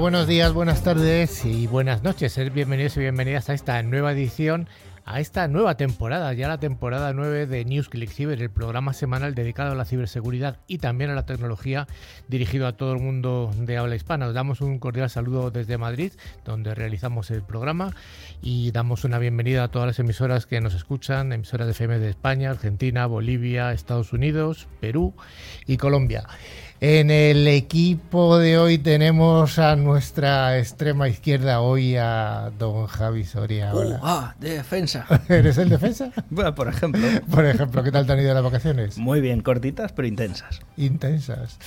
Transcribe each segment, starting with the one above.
Buenos días, buenas tardes y buenas noches. Bienvenidos y bienvenidas a esta nueva edición, a esta nueva temporada, ya la temporada 9 de News Click Cyber, el programa semanal dedicado a la ciberseguridad y también a la tecnología dirigido a todo el mundo de habla hispana. Os damos un cordial saludo desde Madrid, donde realizamos el programa y damos una bienvenida a todas las emisoras que nos escuchan, emisoras de FM de España, Argentina, Bolivia, Estados Unidos, Perú y Colombia. En el equipo de hoy tenemos a nuestra extrema izquierda hoy a don Javi Soria. Uh, ah, de defensa. ¿Eres el defensa? bueno, por ejemplo. Por ejemplo, ¿qué tal te han ido las vacaciones? Muy bien, cortitas pero intensas. Intensas.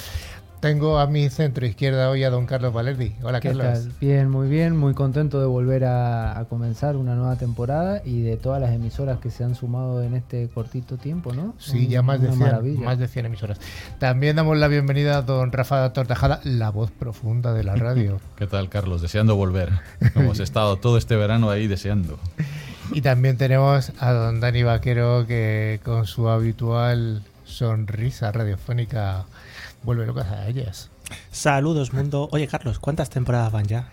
Tengo a mi centro izquierda hoy a don Carlos Valerdi. Hola, ¿Qué Carlos. Tal? Bien, muy bien. Muy contento de volver a, comenzar una nueva temporada y de todas las emisoras que se han sumado en este cortito tiempo, ¿no? Sí, ya más de, 100, más de 100 emisoras. También damos la bienvenida a don Rafa Tortajada, la voz profunda de la radio. ¿Qué tal, Carlos? Deseando volver. Hemos estado todo este verano ahí deseando. Y también tenemos a don Dani Vaquero que con su habitual sonrisa radiofónica vuelve locas a ellas. Saludos, mundo. Oye, Carlos, ¿cuántas temporadas van ya?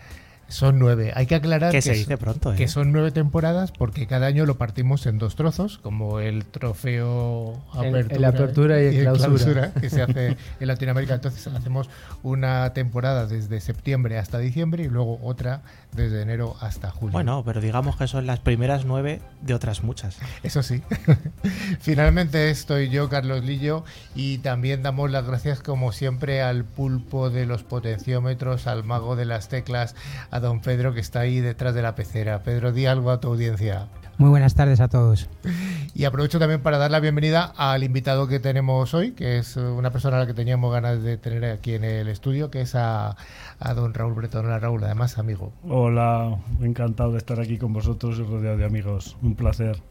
Son nueve. Hay que aclarar que, se dice pronto, que ¿eh? son nueve temporadas porque cada año lo partimos en dos trozos, como el trofeo apertura, el, apertura y, el clausura. que se hace en Latinoamérica. Entonces hacemos una temporada desde septiembre hasta diciembre y luego otra desde enero hasta julio. Bueno, pero digamos que son las primeras nueve de otras muchas. Eso sí. Finalmente estoy yo, Carlos Lillo, y también damos las gracias como siempre al pulpo de los potenciómetros, al mago de las teclas, a don Pedro que está ahí detrás de la pecera. Pedro, di algo a tu audiencia. Muy buenas tardes a todos. Y aprovecho también para dar la bienvenida al invitado que tenemos hoy, que es una persona a la que teníamos ganas de tener aquí en el estudio, que es a, don Raúl Bretón. Hola Raúl, además amigo. Hola, encantado de estar aquí con vosotros y rodeado de amigos. Un placer.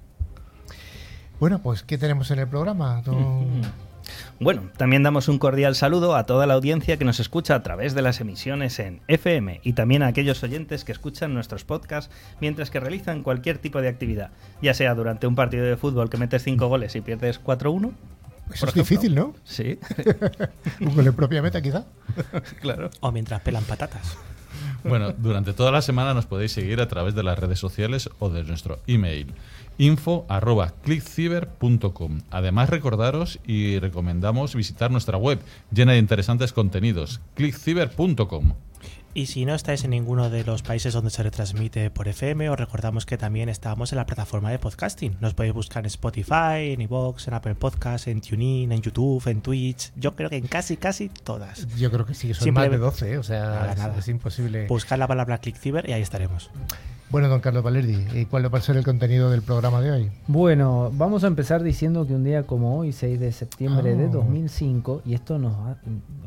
Bueno, pues ¿qué tenemos en el programa? Bueno, también damos un cordial saludo a toda la audiencia que nos escucha a través de las emisiones en FM y también a aquellos oyentes que escuchan nuestros podcasts mientras que realizan cualquier tipo de actividad, ya sea durante un partido de fútbol que metes 5 goles y pierdes 4-1. Eso es difícil, ¿no? Sí. un gol en propia meta, quizá. claro. O mientras pelan patatas. Bueno, durante toda la semana nos podéis seguir a través de las redes sociales o de nuestro email info arroba clickciber.com. Además, recordaros y recomendamos visitar nuestra web llena de interesantes contenidos, clickciber.com. Y si no estáis en ninguno de los países donde se retransmite por FM, os recordamos que también estamos en la plataforma de podcasting. Nos podéis buscar en Spotify, en iVoox, en Apple Podcasts, en TuneIn, en YouTube, en Twitch. Yo creo que en casi, casi todas. Yo creo que sí, son más de 12, ¿eh? o sea, es, imposible. Buscar la palabra ClickCiber y ahí estaremos. Bueno, don Carlos Valerdi, ¿y cuál va a ser el contenido del programa de hoy? Bueno, vamos a empezar diciendo que un día como hoy, 6 de septiembre de 2005, ah. y esto nos... Ha,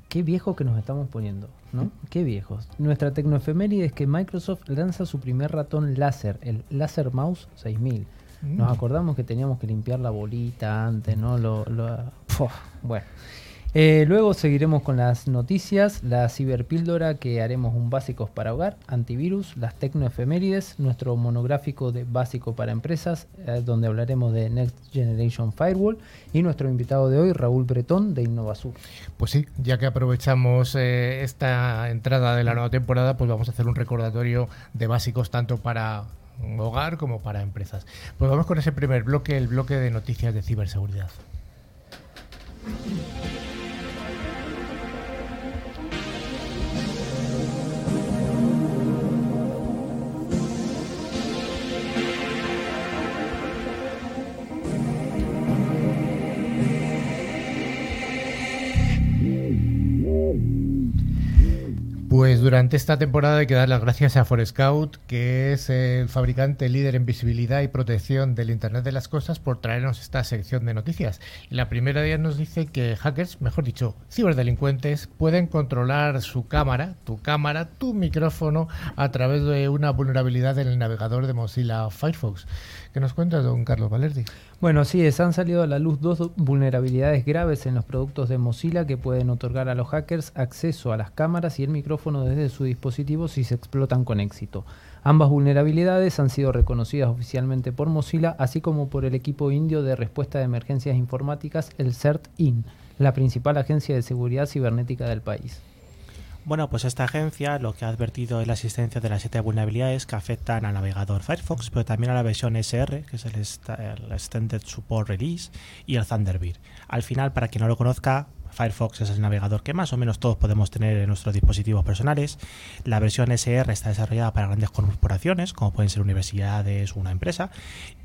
qué viejo que nos estamos poniendo, ¿no? Qué viejos. Nuestra tecnoefeméride es que Microsoft lanza su primer ratón láser, el Laser Mouse 6000. Nos mm. acordamos que teníamos que limpiar la bolita antes, ¿no? Lo, lo bueno. Eh, luego seguiremos con las noticias, la ciberpíldora que haremos un básicos para hogar, antivirus, las tecnoefemérides, nuestro monográfico de básico para empresas, eh, donde hablaremos de Next Generation Firewall, y nuestro invitado de hoy, Raúl Bretón, de Innovasur. Pues sí, ya que aprovechamos eh, esta entrada de la nueva temporada, pues vamos a hacer un recordatorio de básicos tanto para hogar como para empresas. Pues vamos con ese primer bloque, el bloque de noticias de ciberseguridad. Pues durante esta temporada hay que dar las gracias a Forescout, que es el fabricante líder en visibilidad y protección del Internet de las Cosas, por traernos esta sección de noticias. la primera de ellas nos dice que hackers, mejor dicho, ciberdelincuentes, pueden controlar su cámara, tu cámara, tu micrófono, a través de una vulnerabilidad en el navegador de Mozilla Firefox. ¿Qué nos cuenta don Carlos Valerdi? Bueno, sí, han salido a la luz dos vulnerabilidades graves en los productos de Mozilla que pueden otorgar a los hackers acceso a las cámaras y el micrófono desde su dispositivo si se explotan con éxito. Ambas vulnerabilidades han sido reconocidas oficialmente por Mozilla, así como por el equipo indio de respuesta de emergencias informáticas, el CERT-IN, la principal agencia de seguridad cibernética del país. Bueno, pues esta agencia lo que ha advertido es la existencia de las siete vulnerabilidades que afectan al navegador Firefox, pero también a la versión SR, que es el, el Extended Support Release, y el Thunderbird. Al final, para quien no lo conozca, Firefox es el navegador que más o menos todos podemos tener en nuestros dispositivos personales. La versión SR está desarrollada para grandes corporaciones, como pueden ser universidades o una empresa.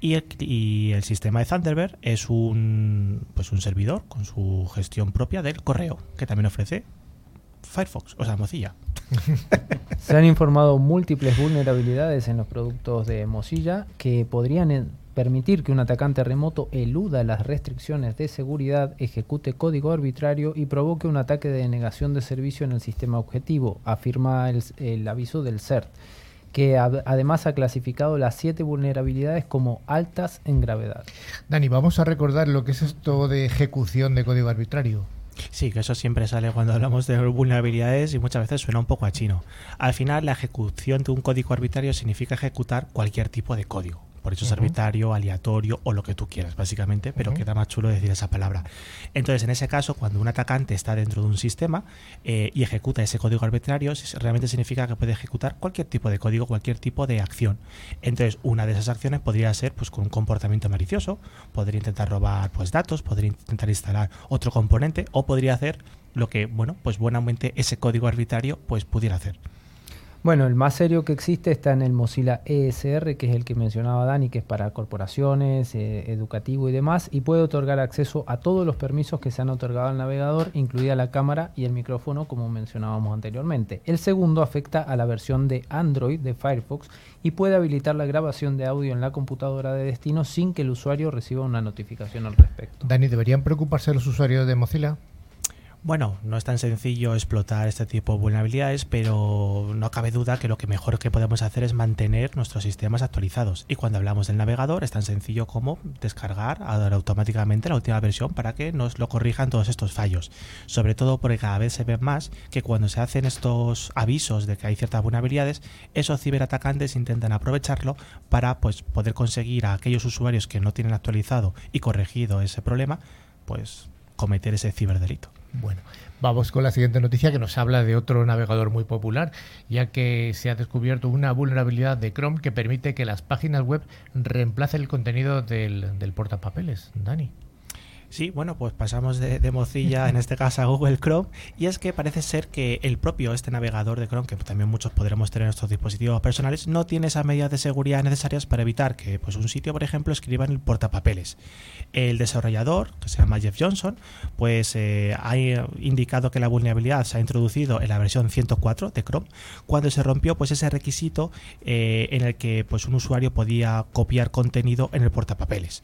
Y el, sistema de Thunderbird es un, pues un servidor con su gestión propia del correo, que también ofrece Firefox, o sea, Mozilla. Se han informado múltiples vulnerabilidades en los productos de Mozilla que podrían permitir que un atacante remoto eluda las restricciones de seguridad, ejecute código arbitrario y provoque un ataque de negación de servicio en el sistema objetivo, afirma el, aviso del CERT, que además ha clasificado las siete vulnerabilidades como altas en gravedad. Dani, vamos a recordar lo que es esto de ejecución de código arbitrario. Sí, que eso siempre sale cuando hablamos de vulnerabilidades y muchas veces suena un poco a chino. Al final, la ejecución de un código arbitrario significa ejecutar cualquier tipo de código por eso es arbitrario, aleatorio o lo que tú quieras, básicamente, pero queda más chulo decir esa palabra. Entonces, en ese caso, cuando un atacante está dentro de un sistema eh, y ejecuta ese código arbitrario, realmente significa que puede ejecutar cualquier tipo de código, cualquier tipo de acción. Entonces, una de esas acciones podría ser pues con un comportamiento malicioso, podría intentar robar pues datos, podría intentar instalar otro componente o podría hacer lo que, bueno, pues buenamente ese código arbitrario pues pudiera hacer. Bueno, el más serio que existe está en el Mozilla ESR, que es el que mencionaba Dani, que es para corporaciones, eh, educativo y demás, y puede otorgar acceso a todos los permisos que se han otorgado al navegador, incluida la cámara y el micrófono, como mencionábamos anteriormente. El segundo afecta a la versión de Android de Firefox y puede habilitar la grabación de audio en la computadora de destino sin que el usuario reciba una notificación al respecto. Dani, ¿deberían preocuparse los usuarios de Mozilla? Bueno, no es tan sencillo explotar este tipo de vulnerabilidades, pero no cabe duda que lo que mejor que podemos hacer es mantener nuestros sistemas actualizados. Y cuando hablamos del navegador es tan sencillo como descargar automáticamente la última versión para que nos lo corrijan todos estos fallos. Sobre todo porque cada vez se ve más que cuando se hacen estos avisos de que hay ciertas vulnerabilidades, esos ciberatacantes intentan aprovecharlo para pues, poder conseguir a aquellos usuarios que no tienen actualizado y corregido ese problema, pues cometer ese ciberdelito. Bueno, vamos con la siguiente noticia que nos habla de otro navegador muy popular, ya que se ha descubierto una vulnerabilidad de Chrome que permite que las páginas web reemplacen el contenido del, del portapapeles. Dani. Sí, bueno, pues pasamos de, Mozilla, en este caso a Google Chrome, y es que parece ser que el propio, este navegador de Chrome, que también muchos podremos tener en nuestros dispositivos personales, no tiene esas medidas de seguridad necesarias para evitar que pues, un sitio, por ejemplo, escriba en el portapapeles. El desarrollador, que se llama Jeff Johnson, pues eh, ha indicado que la vulnerabilidad se ha introducido en la versión 104 de Chrome, cuando se rompió pues ese requisito eh, en el que pues, un usuario podía copiar contenido en el portapapeles.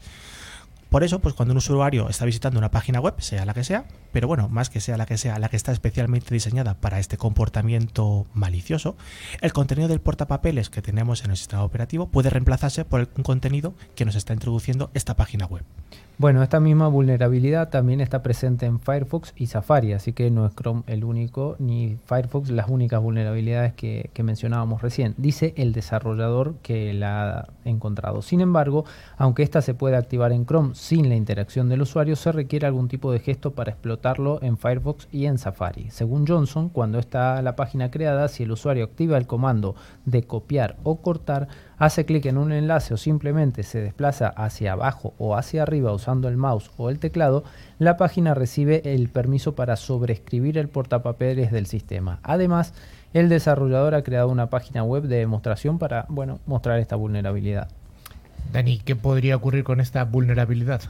Por eso, pues cuando un usuario está visitando una página web, sea la que sea, pero bueno, más que sea la que sea, la que está especialmente diseñada para este comportamiento malicioso, el contenido del portapapeles que tenemos en el sistema operativo puede reemplazarse por un contenido que nos está introduciendo esta página web. Bueno, esta misma vulnerabilidad también está presente en Firefox y Safari, así que no es Chrome el único, ni Firefox las únicas vulnerabilidades que, mencionábamos recién. Dice el desarrollador que la ha encontrado. Sin embargo, aunque esta se puede activar en Chrome sin la interacción del usuario, se requiere algún tipo de gesto para explotarlo en Firefox y en Safari. Según Johnson, cuando está la página creada, si el usuario activa el comando de copiar o cortar, hace clic en un enlace o simplemente se desplaza hacia abajo o hacia arriba usando el mouse o el teclado, la página recibe el permiso para sobreescribir el portapapeles del sistema. Además, el desarrollador ha creado una página web de demostración para bueno, mostrar esta vulnerabilidad. Dani, ¿qué podría ocurrir con esta vulnerabilidad?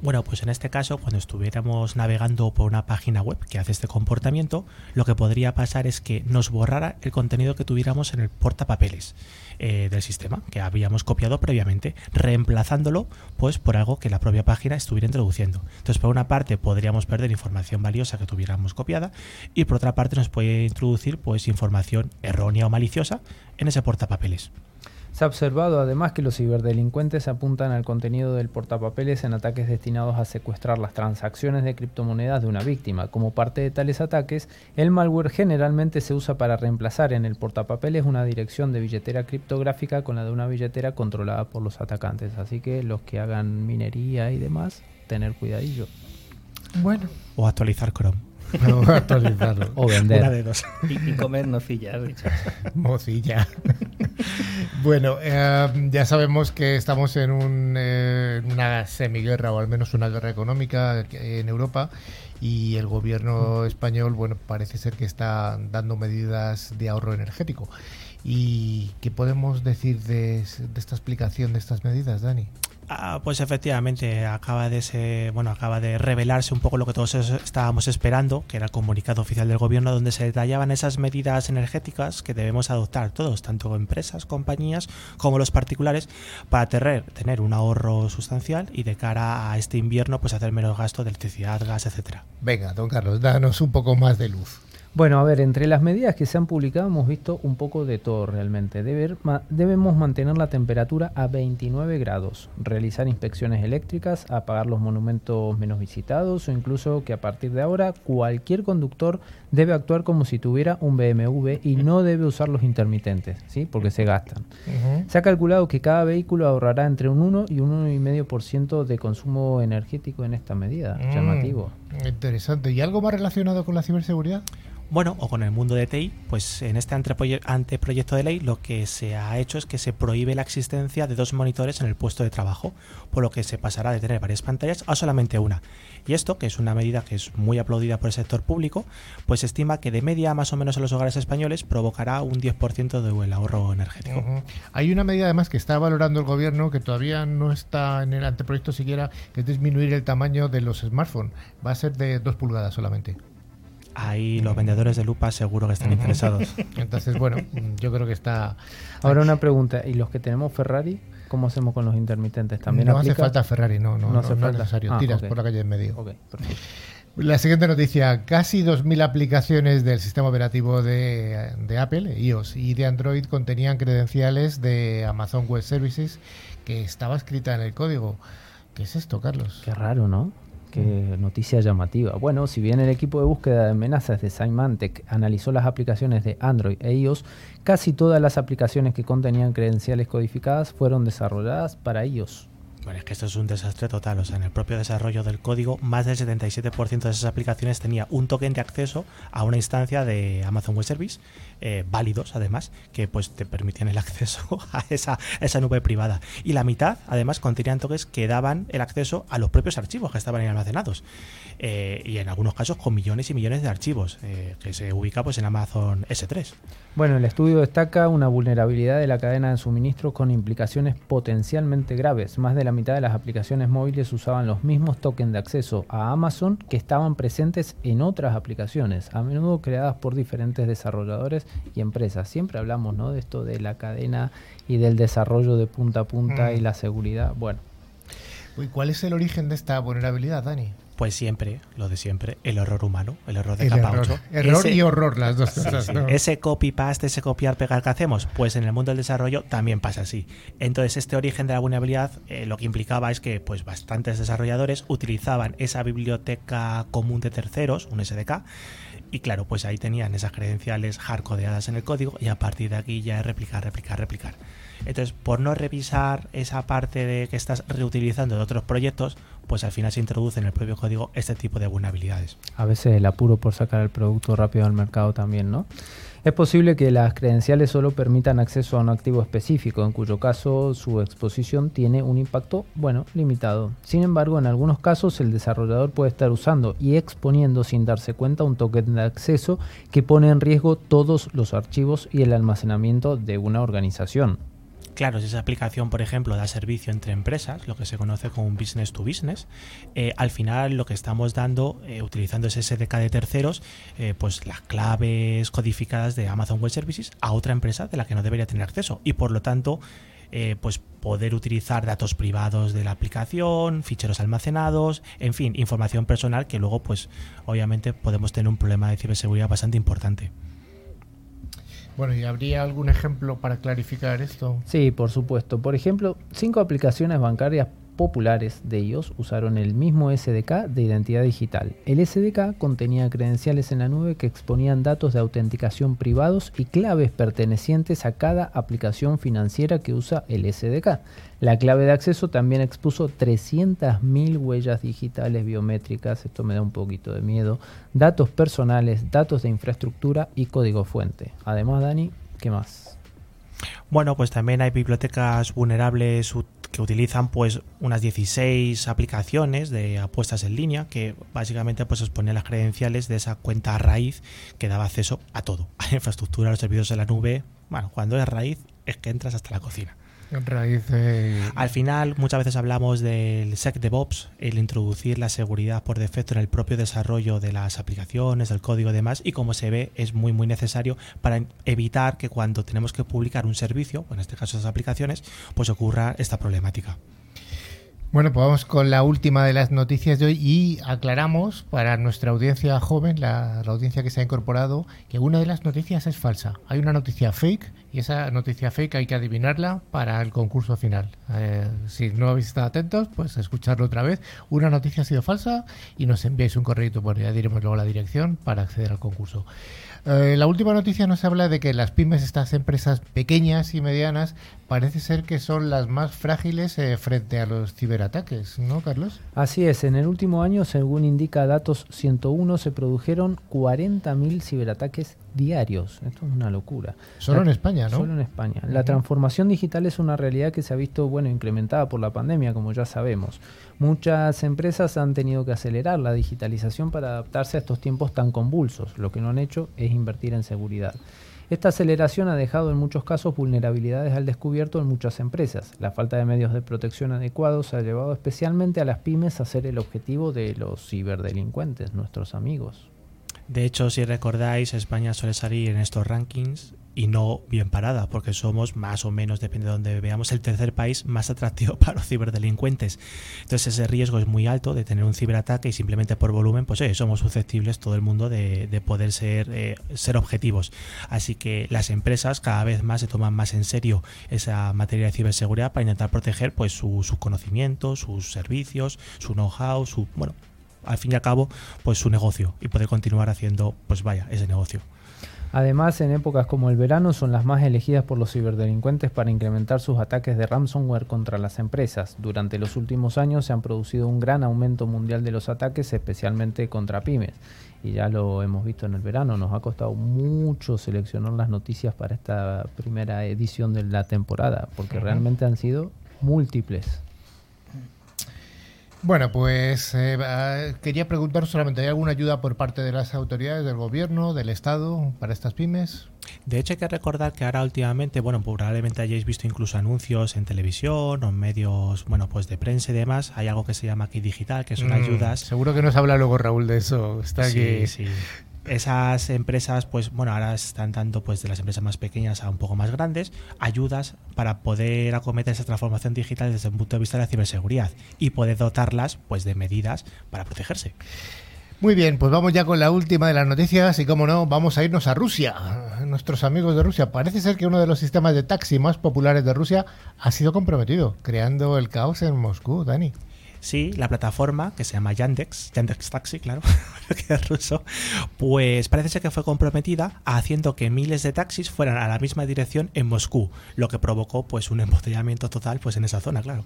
Bueno, pues en este caso, cuando estuviéramos navegando por una página web que hace este comportamiento, lo que podría pasar es que nos borrara el contenido que tuviéramos en el portapapeles eh, del sistema que habíamos copiado previamente, reemplazándolo pues por algo que la propia página estuviera introduciendo. Entonces, por una parte podríamos perder información valiosa que tuviéramos copiada y por otra parte nos puede introducir pues información errónea o maliciosa en ese portapapeles. Se ha observado además que los ciberdelincuentes apuntan al contenido del portapapeles en ataques destinados a secuestrar las transacciones de criptomonedas de una víctima. Como parte de tales ataques, el malware generalmente se usa para reemplazar en el portapapeles una dirección de billetera criptográfica con la de una billetera controlada por los atacantes. Así que los que hagan minería y demás, tener cuidadillo. Bueno. O actualizar Chrome. O actualizarlo. O Una vender. de dos. Y, y comer nocillas, Richard. Mocilla. bueno, eh, ya sabemos que estamos en un, eh, una semiguerra o al menos una guerra económica en Europa y el gobierno español, bueno, parece ser que está dando medidas de ahorro energético. ¿Y qué podemos decir de, de esta explicación de estas medidas, Dani? Ah, pues efectivamente acaba de se- bueno acaba de revelarse un poco lo que todos es- estábamos esperando, que era el comunicado oficial del gobierno donde se detallaban esas medidas energéticas que debemos adoptar todos, tanto empresas, compañías como los particulares, para tener, tener un ahorro sustancial y de cara a este invierno pues hacer menos gasto de electricidad, gas, etcétera. Venga, don Carlos, danos un poco más de luz. Bueno, a ver, entre las medidas que se han publicado hemos visto un poco de todo realmente. Deber- ma- debemos mantener la temperatura a 29 grados, realizar inspecciones eléctricas, apagar los monumentos menos visitados o incluso que a partir de ahora cualquier conductor debe actuar como si tuviera un BMW y no debe usar los intermitentes, ¿sí? Porque se gastan. Se ha calculado que cada vehículo ahorrará entre un 1 y un 1,5% de consumo energético en esta medida. Mm, Llamativo. Interesante. ¿Y algo más relacionado con la ciberseguridad? Bueno, o con el mundo de TI, pues en este anteproye- anteproyecto de ley lo que se ha hecho es que se prohíbe la existencia de dos monitores en el puesto de trabajo, por lo que se pasará de tener varias pantallas a solamente una. Y esto, que es una medida que es muy aplaudida por el sector público, pues se estima que de media más o menos en los hogares españoles provocará un 10% del ahorro energético. Hay una medida además que está valorando el gobierno que todavía no está en el anteproyecto siquiera, que es disminuir el tamaño de los smartphones. Va a ser de 2 pulgadas solamente. Ahí los vendedores de lupa seguro que están interesados. Entonces, bueno, yo creo que está... Ahora una pregunta, ¿y los que tenemos Ferrari, cómo hacemos con los intermitentes? ¿También no hace falta Ferrari, no, no, No no, hace no es falta. necesario. Ah, Tiras por la calle en medio. La siguiente noticia, casi 2.000 aplicaciones del sistema operativo de, de Apple, iOS y de Android contenían credenciales de Amazon Web Services que estaba escrita en el código. ¿Qué es esto, Carlos? Qué raro, ¿no? Qué noticia llamativa. Bueno, si bien el equipo de búsqueda de amenazas de Symantec analizó las aplicaciones de Android e iOS, casi todas las aplicaciones que contenían credenciales codificadas fueron desarrolladas para iOS. Bueno, es que esto es un desastre total. O sea, en el propio desarrollo del código, más del 77% de esas aplicaciones tenía un token de acceso a una instancia de Amazon Web Service, eh, válidos además, que pues te permitían el acceso a esa, esa nube privada. Y la mitad, además, contenían tokens que daban el acceso a los propios archivos que estaban almacenados. Eh, y en algunos casos con millones y millones de archivos, eh, que se ubica pues en Amazon S3. Bueno, el estudio destaca una vulnerabilidad de la cadena de suministro con implicaciones potencialmente graves. Más de la mitad de las aplicaciones móviles usaban los mismos tokens de acceso a Amazon que estaban presentes en otras aplicaciones, a menudo creadas por diferentes desarrolladores y empresas. Siempre hablamos ¿no? de esto de la cadena y del desarrollo de punta a punta Mm. y la seguridad. Bueno, ¿Y cuál es el origen de esta vulnerabilidad, Dani? Pues siempre, lo de siempre, el error humano, el error de El capa error, 8. error Ese- y horror, las dos cosas. sí. ¿no? Ese copy-paste, ese copiar-pegar que hacemos, pues en el mundo del desarrollo también pasa así. Entonces, este origen de la vulnerabilidad eh, lo que implicaba es que pues bastantes desarrolladores utilizaban esa biblioteca común de terceros, un SDK, y claro, pues ahí tenían esas credenciales hardcodeadas en el código y a partir de aquí ya es replicar, replicar, replicar. Entonces, por no revisar esa parte de que estás reutilizando de otros proyectos, pues al final se introduce en el propio código este tipo de vulnerabilidades. a veces el apuro por sacar el producto rápido al mercado también, ¿no? Es posible que las credenciales solo permitan acceso a un activo específico, en cuyo caso su exposición tiene un impacto, bueno, limitado. Sin embargo, en algunos casos el desarrollador puede estar usando y exponiendo sin darse cuenta un token de acceso que pone en riesgo todos los archivos y el almacenamiento de una organización. Claro, si esa aplicación, por ejemplo, da servicio entre empresas, lo que se conoce como un business to business, eh, al final lo que estamos dando, eh, utilizando ese SDK de terceros, eh, pues las claves codificadas de Amazon Web Services a otra empresa de la que no debería tener acceso. Y por lo tanto, eh, pues poder utilizar datos privados de la aplicación, ficheros almacenados, en fin, información personal que luego, pues, obviamente podemos tener un problema de ciberseguridad bastante importante. Bueno, ¿y habría algún ejemplo para clarificar esto? Sí, por supuesto. Por ejemplo, cinco aplicaciones bancarias populares de ellos usaron el mismo SDK de identidad digital. El SDK contenía credenciales en la nube que exponían datos de autenticación privados y claves pertenecientes a cada aplicación financiera que usa el SDK. La clave de acceso también expuso 300.000 huellas digitales biométricas, esto me da un poquito de miedo, datos personales, datos de infraestructura y código fuente. Además, Dani, ¿qué más? Bueno, pues también hay bibliotecas vulnerables que utilizan pues unas 16 aplicaciones de apuestas en línea que básicamente pues exponían las credenciales de esa cuenta raíz que daba acceso a todo, a la infraestructura, a los servicios de la nube. Bueno, cuando es raíz es que entras hasta la cocina. Al final, muchas veces hablamos del SecDevOps, el introducir la seguridad por defecto en el propio desarrollo de las aplicaciones, del código y demás, y como se ve, es muy, muy necesario para evitar que cuando tenemos que publicar un servicio, en este caso esas aplicaciones, pues ocurra esta problemática. Bueno, pues vamos con la última de las noticias de hoy y aclaramos para nuestra audiencia joven, la, audiencia que se ha incorporado, que una de las noticias es falsa. Hay una noticia fake y esa noticia fake hay que adivinarla para el concurso final. Eh, si no habéis estado atentos, pues escucharlo otra vez. Una noticia ha sido falsa y nos enviáis un correo, bueno, ya diremos luego la dirección para acceder al concurso. Eh, la última noticia nos habla de que las pymes, estas empresas pequeñas y medianas, parece ser que son las más frágiles eh, frente a los ciberataques, ¿no, Carlos? Así es, en el último año, según indica Datos 101, se produjeron 40.000 ciberataques diarios. Esto es una locura. Solo en España, ¿no? Solo en España. La transformación digital es una realidad que se ha visto, bueno, incrementada por la pandemia, como ya sabemos. Muchas empresas han tenido que acelerar la digitalización para adaptarse a estos tiempos tan convulsos. Lo que no han hecho es invertir en seguridad. Esta aceleración ha dejado en muchos casos vulnerabilidades al descubierto en muchas empresas. La falta de medios de protección adecuados ha llevado especialmente a las pymes a ser el objetivo de los ciberdelincuentes, nuestros amigos. De hecho, si recordáis, España suele salir en estos rankings y no bien parada, porque somos más o menos, depende de donde veamos, el tercer país más atractivo para los ciberdelincuentes. Entonces ese riesgo es muy alto de tener un ciberataque y simplemente por volumen, pues eh, somos susceptibles todo el mundo de, poder ser, eh, ser objetivos. Así que las empresas cada vez más se toman más en serio esa materia de ciberseguridad para intentar proteger pues sus conocimientos, sus servicios, su know-how, su bueno, al fin y al cabo, pues su negocio y poder continuar haciendo, pues vaya, ese negocio. Además, en épocas como el verano son las más elegidas por los ciberdelincuentes para incrementar sus ataques de ransomware contra las empresas. Durante los últimos años se han producido un gran aumento mundial de los ataques, especialmente contra pymes. Y ya lo hemos visto en el verano, nos ha costado mucho seleccionar las noticias para esta primera edición de la temporada, porque realmente han sido múltiples. Bueno, pues eh, ah, quería preguntar solamente, ¿hay alguna ayuda por parte de las autoridades del gobierno, del Estado, para estas pymes? De hecho, hay que recordar que ahora últimamente, bueno, probablemente hayáis visto incluso anuncios en televisión o en medios, bueno, pues de prensa y demás. Hay algo que se llama aquí digital, que son mm, ayudas. Seguro que nos habla luego Raúl de eso. Está aquí. Sí esas empresas, pues bueno, ahora están dando pues de las empresas más pequeñas a un poco más grandes, ayudas para poder acometer esa transformación digital desde un punto de vista de la ciberseguridad y poder dotarlas pues de medidas para protegerse. Muy bien, pues vamos ya con la última de las noticias y como no, vamos a irnos a Rusia. Nuestros amigos de Rusia. Parece ser que uno de los sistemas de taxi más populares de Rusia ha sido comprometido, creando el caos en Moscú, Dani. Sí, la plataforma que se llama Yandex, Yandex Taxi, claro, que es ruso, pues parece ser que fue comprometida haciendo que miles de taxis fueran a la misma dirección en Moscú, lo que provocó pues un embotellamiento total pues en esa zona, claro.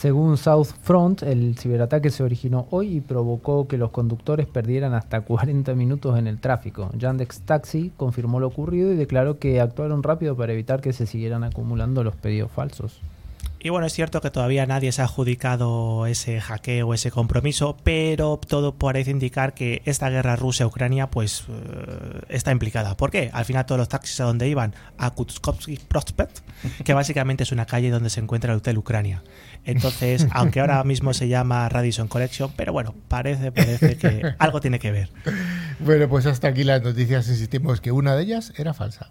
Según South Front, el ciberataque se originó hoy y provocó que los conductores perdieran hasta 40 minutos en el tráfico. Yandex Taxi confirmó lo ocurrido y declaró que actuaron rápido para evitar que se siguieran acumulando los pedidos falsos. Y bueno, es cierto que todavía nadie se ha adjudicado ese hackeo, ese compromiso, pero todo parece indicar que esta guerra Rusia-Ucrania pues eh, está implicada. ¿Por qué? Al final todos los taxis a donde iban a Kutskovsky Prospect, que básicamente es una calle donde se encuentra el Hotel Ucrania. Entonces, aunque ahora mismo se llama Radisson Collection, pero bueno, parece, parece que algo tiene que ver. Bueno, pues hasta aquí las noticias insistimos que una de ellas era falsa.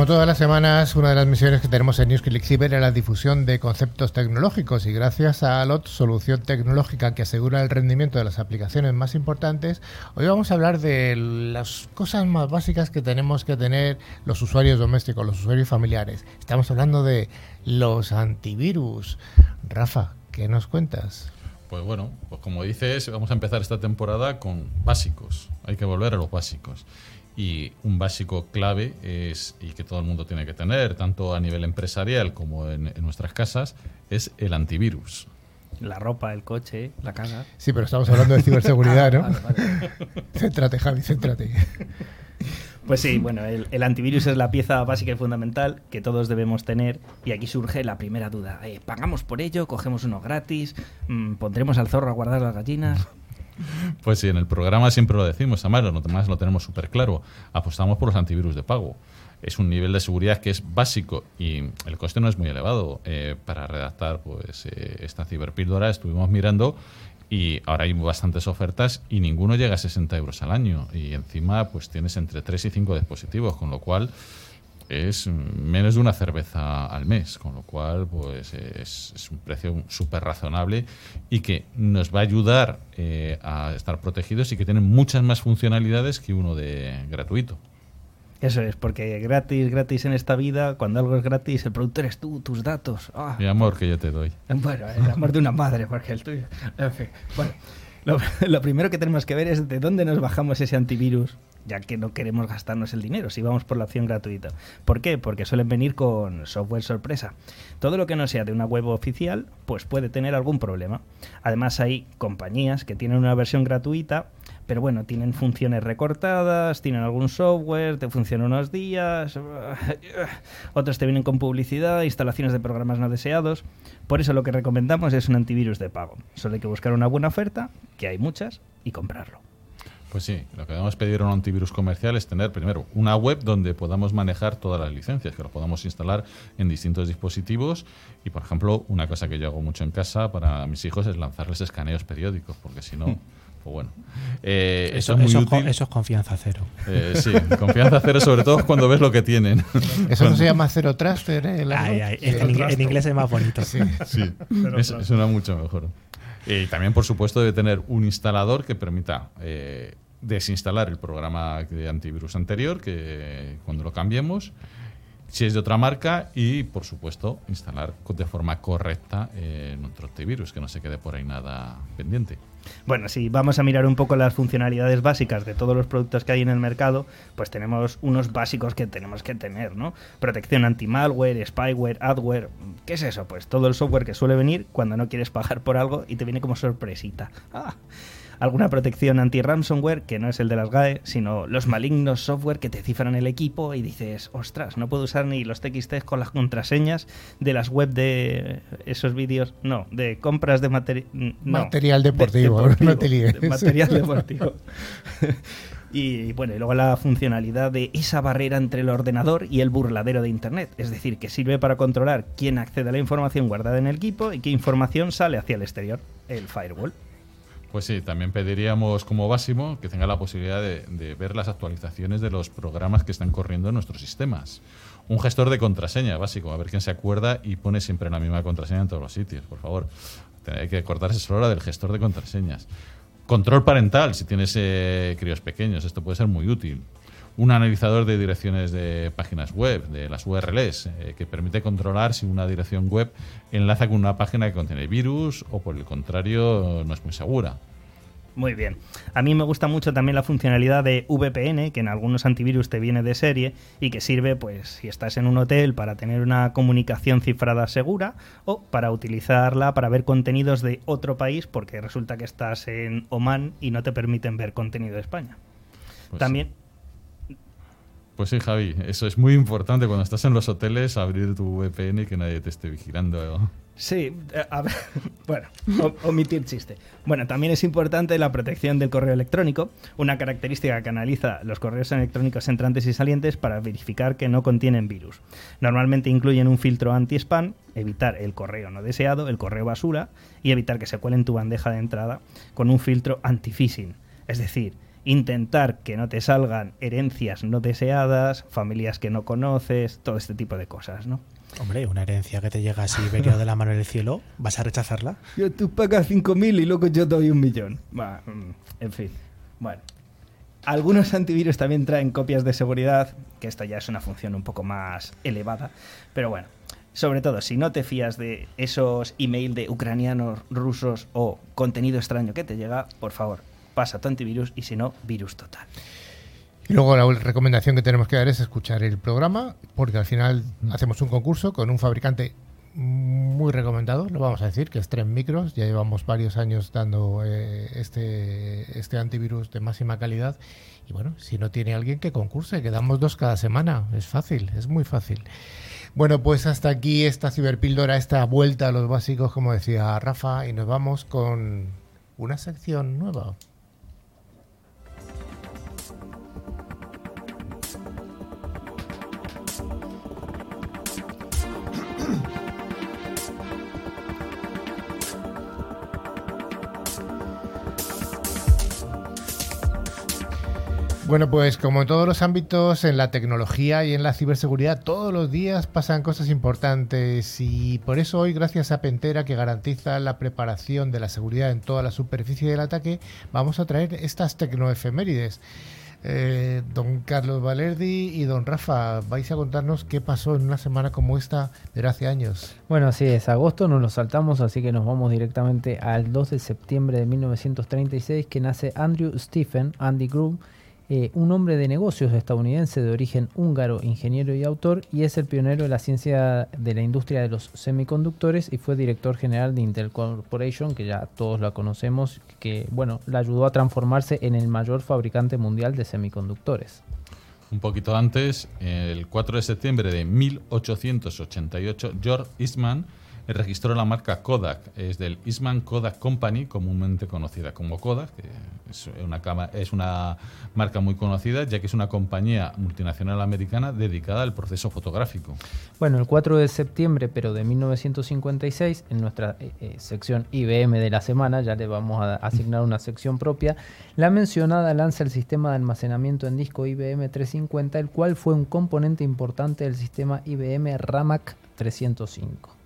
Como todas las semanas, una de las misiones que tenemos en NewsClick Cyber es la difusión de conceptos tecnológicos y gracias a LOT, solución tecnológica que asegura el rendimiento de las aplicaciones más importantes, hoy vamos a hablar de las cosas más básicas que tenemos que tener los usuarios domésticos, los usuarios familiares. Estamos hablando de los antivirus. Rafa, ¿qué nos cuentas? Pues bueno, pues como dices, vamos a empezar esta temporada con básicos. Hay que volver a los básicos. Y un básico clave es, y que todo el mundo tiene que tener, tanto a nivel empresarial como en, nuestras casas, es el antivirus. La ropa, el coche, la casa. Sí, pero estamos hablando de ciberseguridad, ¿no? céntrate, Javi, céntrate. Pues sí, bueno, el, antivirus es la pieza básica y fundamental que todos debemos tener. Y aquí surge la primera duda. Eh, ¿Pagamos por ello? ¿Cogemos uno gratis? Mm, ¿Pondremos al zorro a guardar las gallinas? Pues sí, en el programa siempre lo decimos, además lo, lo tenemos súper claro. Apostamos por los antivirus de pago. Es un nivel de seguridad que es básico y el coste no es muy elevado. Eh, para redactar pues eh, esta ciberpíldora estuvimos mirando y ahora hay bastantes ofertas y ninguno llega a 60 euros al año. Y encima pues tienes entre 3 y 5 dispositivos, con lo cual es menos de una cerveza al mes, con lo cual pues es, un precio súper razonable y que nos va a ayudar eh, a estar protegidos y que tiene muchas más funcionalidades que uno de gratuito. Eso es, porque gratis, gratis en esta vida, cuando algo es gratis, el productor es tú, tus datos. Ah. Mi amor que yo te doy. Bueno, el amor de una madre, porque el tuyo. En fin, bueno. Lo, primero que tenemos que ver es de dónde nos bajamos ese antivirus, ya que no queremos gastarnos el dinero si vamos por la opción gratuita. ¿Por qué? Porque suelen venir con software sorpresa. Todo lo que no sea de una web oficial, pues puede tener algún problema. Además hay compañías que tienen una versión gratuita pero bueno, tienen funciones recortadas, tienen algún software, te funciona unos días, otros te vienen con publicidad, instalaciones de programas no deseados. Por eso lo que recomendamos es un antivirus de pago. Solo hay que buscar una buena oferta, que hay muchas, y comprarlo. Pues sí, lo que debemos pedir a un antivirus comercial es tener primero una web donde podamos manejar todas las licencias, que lo podamos instalar en distintos dispositivos. Y por ejemplo, una cosa que yo hago mucho en casa para mis hijos es lanzarles escaneos periódicos, porque si no. Pues bueno. Eh, eso, es muy útil. eso, es confianza cero. Eh, sí, confianza cero, sobre todo cuando ves lo que tienen. Eso no se llama cero traster, ¿eh? en, inglés es más bonito. Sí, sí. suena mucho mejor. Y también, por supuesto, debe tener un instalador que permita eh, desinstalar el programa de antivirus anterior, que cuando lo cambiemos, si es de otra marca, y, por supuesto, instalar de forma correcta nuestro antivirus, que no se quede por ahí nada pendiente. Bueno, si vamos a mirar un poco las funcionalidades básicas de todos los productos que hay en el mercado, pues tenemos unos básicos que tenemos que tener, ¿no? Protección anti-malware, spyware, adware. ¿Qué es eso? Pues todo el software que suele venir cuando no quieres pagar por algo y te viene como sorpresita. Ah alguna protección anti-ransomware, que no es el de las GAE, sino los malignos software que te cifran el equipo y dices, ostras, no puedo usar ni los TXT con las contraseñas de las web de esos vídeos, no, de compras de material deportivo, material deportivo. Y bueno, y luego la funcionalidad de esa barrera entre el ordenador y el burladero de Internet. Es decir, que sirve para controlar quién accede a la información guardada en el equipo y qué información sale hacia el exterior, el firewall. Pues sí, también pediríamos como básico que tenga la posibilidad de, ver las actualizaciones de los programas que están corriendo en nuestros sistemas. Un gestor de contraseña básico, a ver quién se acuerda y pone siempre la misma contraseña en todos los sitios, por favor. Hay que acordarse solo del gestor de contraseñas. Control parental, si tienes eh, críos pequeños, esto puede ser muy útil un analizador de direcciones de páginas web, de las URLs, eh, que permite controlar si una dirección web enlaza con una página que contiene virus o por el contrario no es muy segura. Muy bien. A mí me gusta mucho también la funcionalidad de VPN, que en algunos antivirus te viene de serie y que sirve, pues, si estás en un hotel para tener una comunicación cifrada segura o para utilizarla para ver contenidos de otro país, porque resulta que estás en Oman y no te permiten ver contenido de España. Pues también pues sí, Javi, eso es muy importante cuando estás en los hoteles, abrir tu VPN y que nadie te esté vigilando. Sí, eh, a ver, bueno, omitir chiste. Bueno, también es importante la protección del correo electrónico, una característica que analiza los correos electrónicos entrantes y salientes para verificar que no contienen virus. Normalmente incluyen un filtro anti-spam, evitar el correo no deseado, el correo basura, y evitar que se cuele en tu bandeja de entrada con un filtro anti-phishing. Es decir, intentar que no te salgan herencias no deseadas, familias que no conoces, todo este tipo de cosas, ¿no? Hombre, una herencia que te llega así venido de la mano del cielo, ¿vas a rechazarla? Yo tú pagas 5.000 y luego yo doy un millón. Va, mm, en fin. Bueno. Algunos antivirus también traen copias de seguridad, que esta ya es una función un poco más elevada, pero bueno, sobre todo si no te fías de esos email de ucranianos, rusos o contenido extraño que te llega, por favor, pasa tu antivirus y si no, virus total. Y luego la recomendación que tenemos que dar es escuchar el programa, porque al final hacemos un concurso con un fabricante muy recomendado, lo vamos a decir, que es Tren Micros. Ya llevamos varios años dando eh, este, este antivirus de máxima calidad. Y bueno, si no tiene alguien que concurse, que damos dos cada semana. Es fácil, es muy fácil. Bueno, pues hasta aquí esta ciberpíldora, esta vuelta a los básicos, como decía Rafa, y nos vamos con una sección nueva. Bueno, pues como en todos los ámbitos, en la tecnología y en la ciberseguridad, todos los días pasan cosas importantes y por eso hoy, gracias a Pentera, que garantiza la preparación de la seguridad en toda la superficie del ataque, vamos a traer estas tecnoefemérides. Eh, don Carlos Valerdi y don Rafa, vais a contarnos qué pasó en una semana como esta de hace años. Bueno, así es, agosto nos lo saltamos, así que nos vamos directamente al 2 de septiembre de 1936 que nace Andrew Stephen, Andy Groove, eh, un hombre de negocios estadounidense de origen húngaro, ingeniero y autor, y es el pionero de la ciencia de la industria de los semiconductores y fue director general de Intel Corporation, que ya todos la conocemos, que bueno, la ayudó a transformarse en el mayor fabricante mundial de semiconductores. Un poquito antes, el 4 de septiembre de 1888, George Eastman registró la marca Kodak, es del Eastman Kodak Company, comúnmente conocida como Kodak, que es una, marca muy conocida, ya que es una compañía multinacional americana dedicada al proceso fotográfico. Bueno, el 4 de septiembre, pero de 1956, en nuestra eh, eh, sección IBM de la semana, ya le vamos a asignar una sección propia, la mencionada lanza el sistema de almacenamiento en disco IBM 350, el cual fue un componente importante del sistema IBM RAMAC 305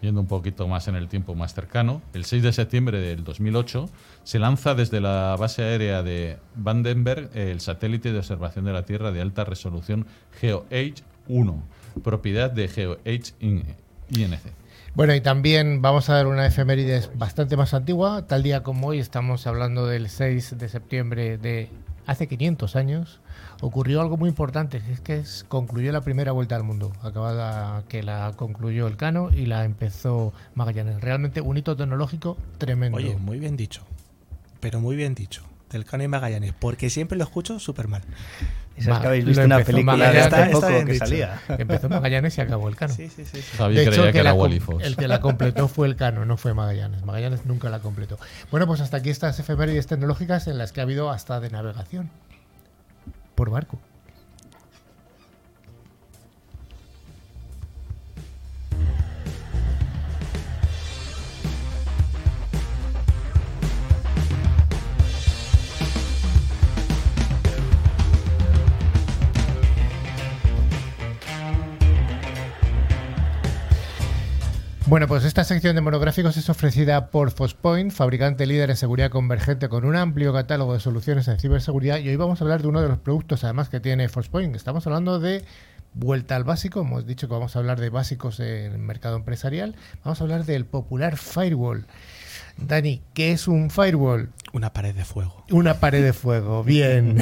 yendo un poquito más en el tiempo más cercano, el 6 de septiembre del 2008 se lanza desde la base aérea de Vandenberg el satélite de observación de la Tierra de alta resolución GeoH-1, propiedad de GeoH INC. Bueno, y también vamos a dar una efeméride bastante más antigua. Tal día como hoy estamos hablando del 6 de septiembre de hace 500 años ocurrió algo muy importante, es que concluyó la primera vuelta al mundo, acabada que la concluyó el Cano y la empezó Magallanes. Realmente un hito tecnológico tremendo. Oye, muy bien dicho, pero muy bien dicho, del Cano y Magallanes, porque siempre lo escucho súper mal. Es que habéis visto una película de hace poco que salía. Empezó Magallanes y acabó el Cano. Sí, sí, sí. De hecho, el que, la, el que la completó fue el Cano, no fue Magallanes. Magallanes nunca la completó. Bueno, pues hasta aquí estas efemérides tecnológicas en las que ha habido hasta de navegación por barco. Bueno, pues esta sección de monográficos es ofrecida por Fospoint, fabricante líder en seguridad convergente con un amplio catálogo de soluciones en ciberseguridad. Y hoy vamos a hablar de uno de los productos, además, que tiene Fospoint. Estamos hablando de vuelta al básico. Hemos dicho que vamos a hablar de básicos en el mercado empresarial. Vamos a hablar del popular firewall. Dani, ¿qué es un firewall? Una pared de fuego. Una pared de fuego, bien.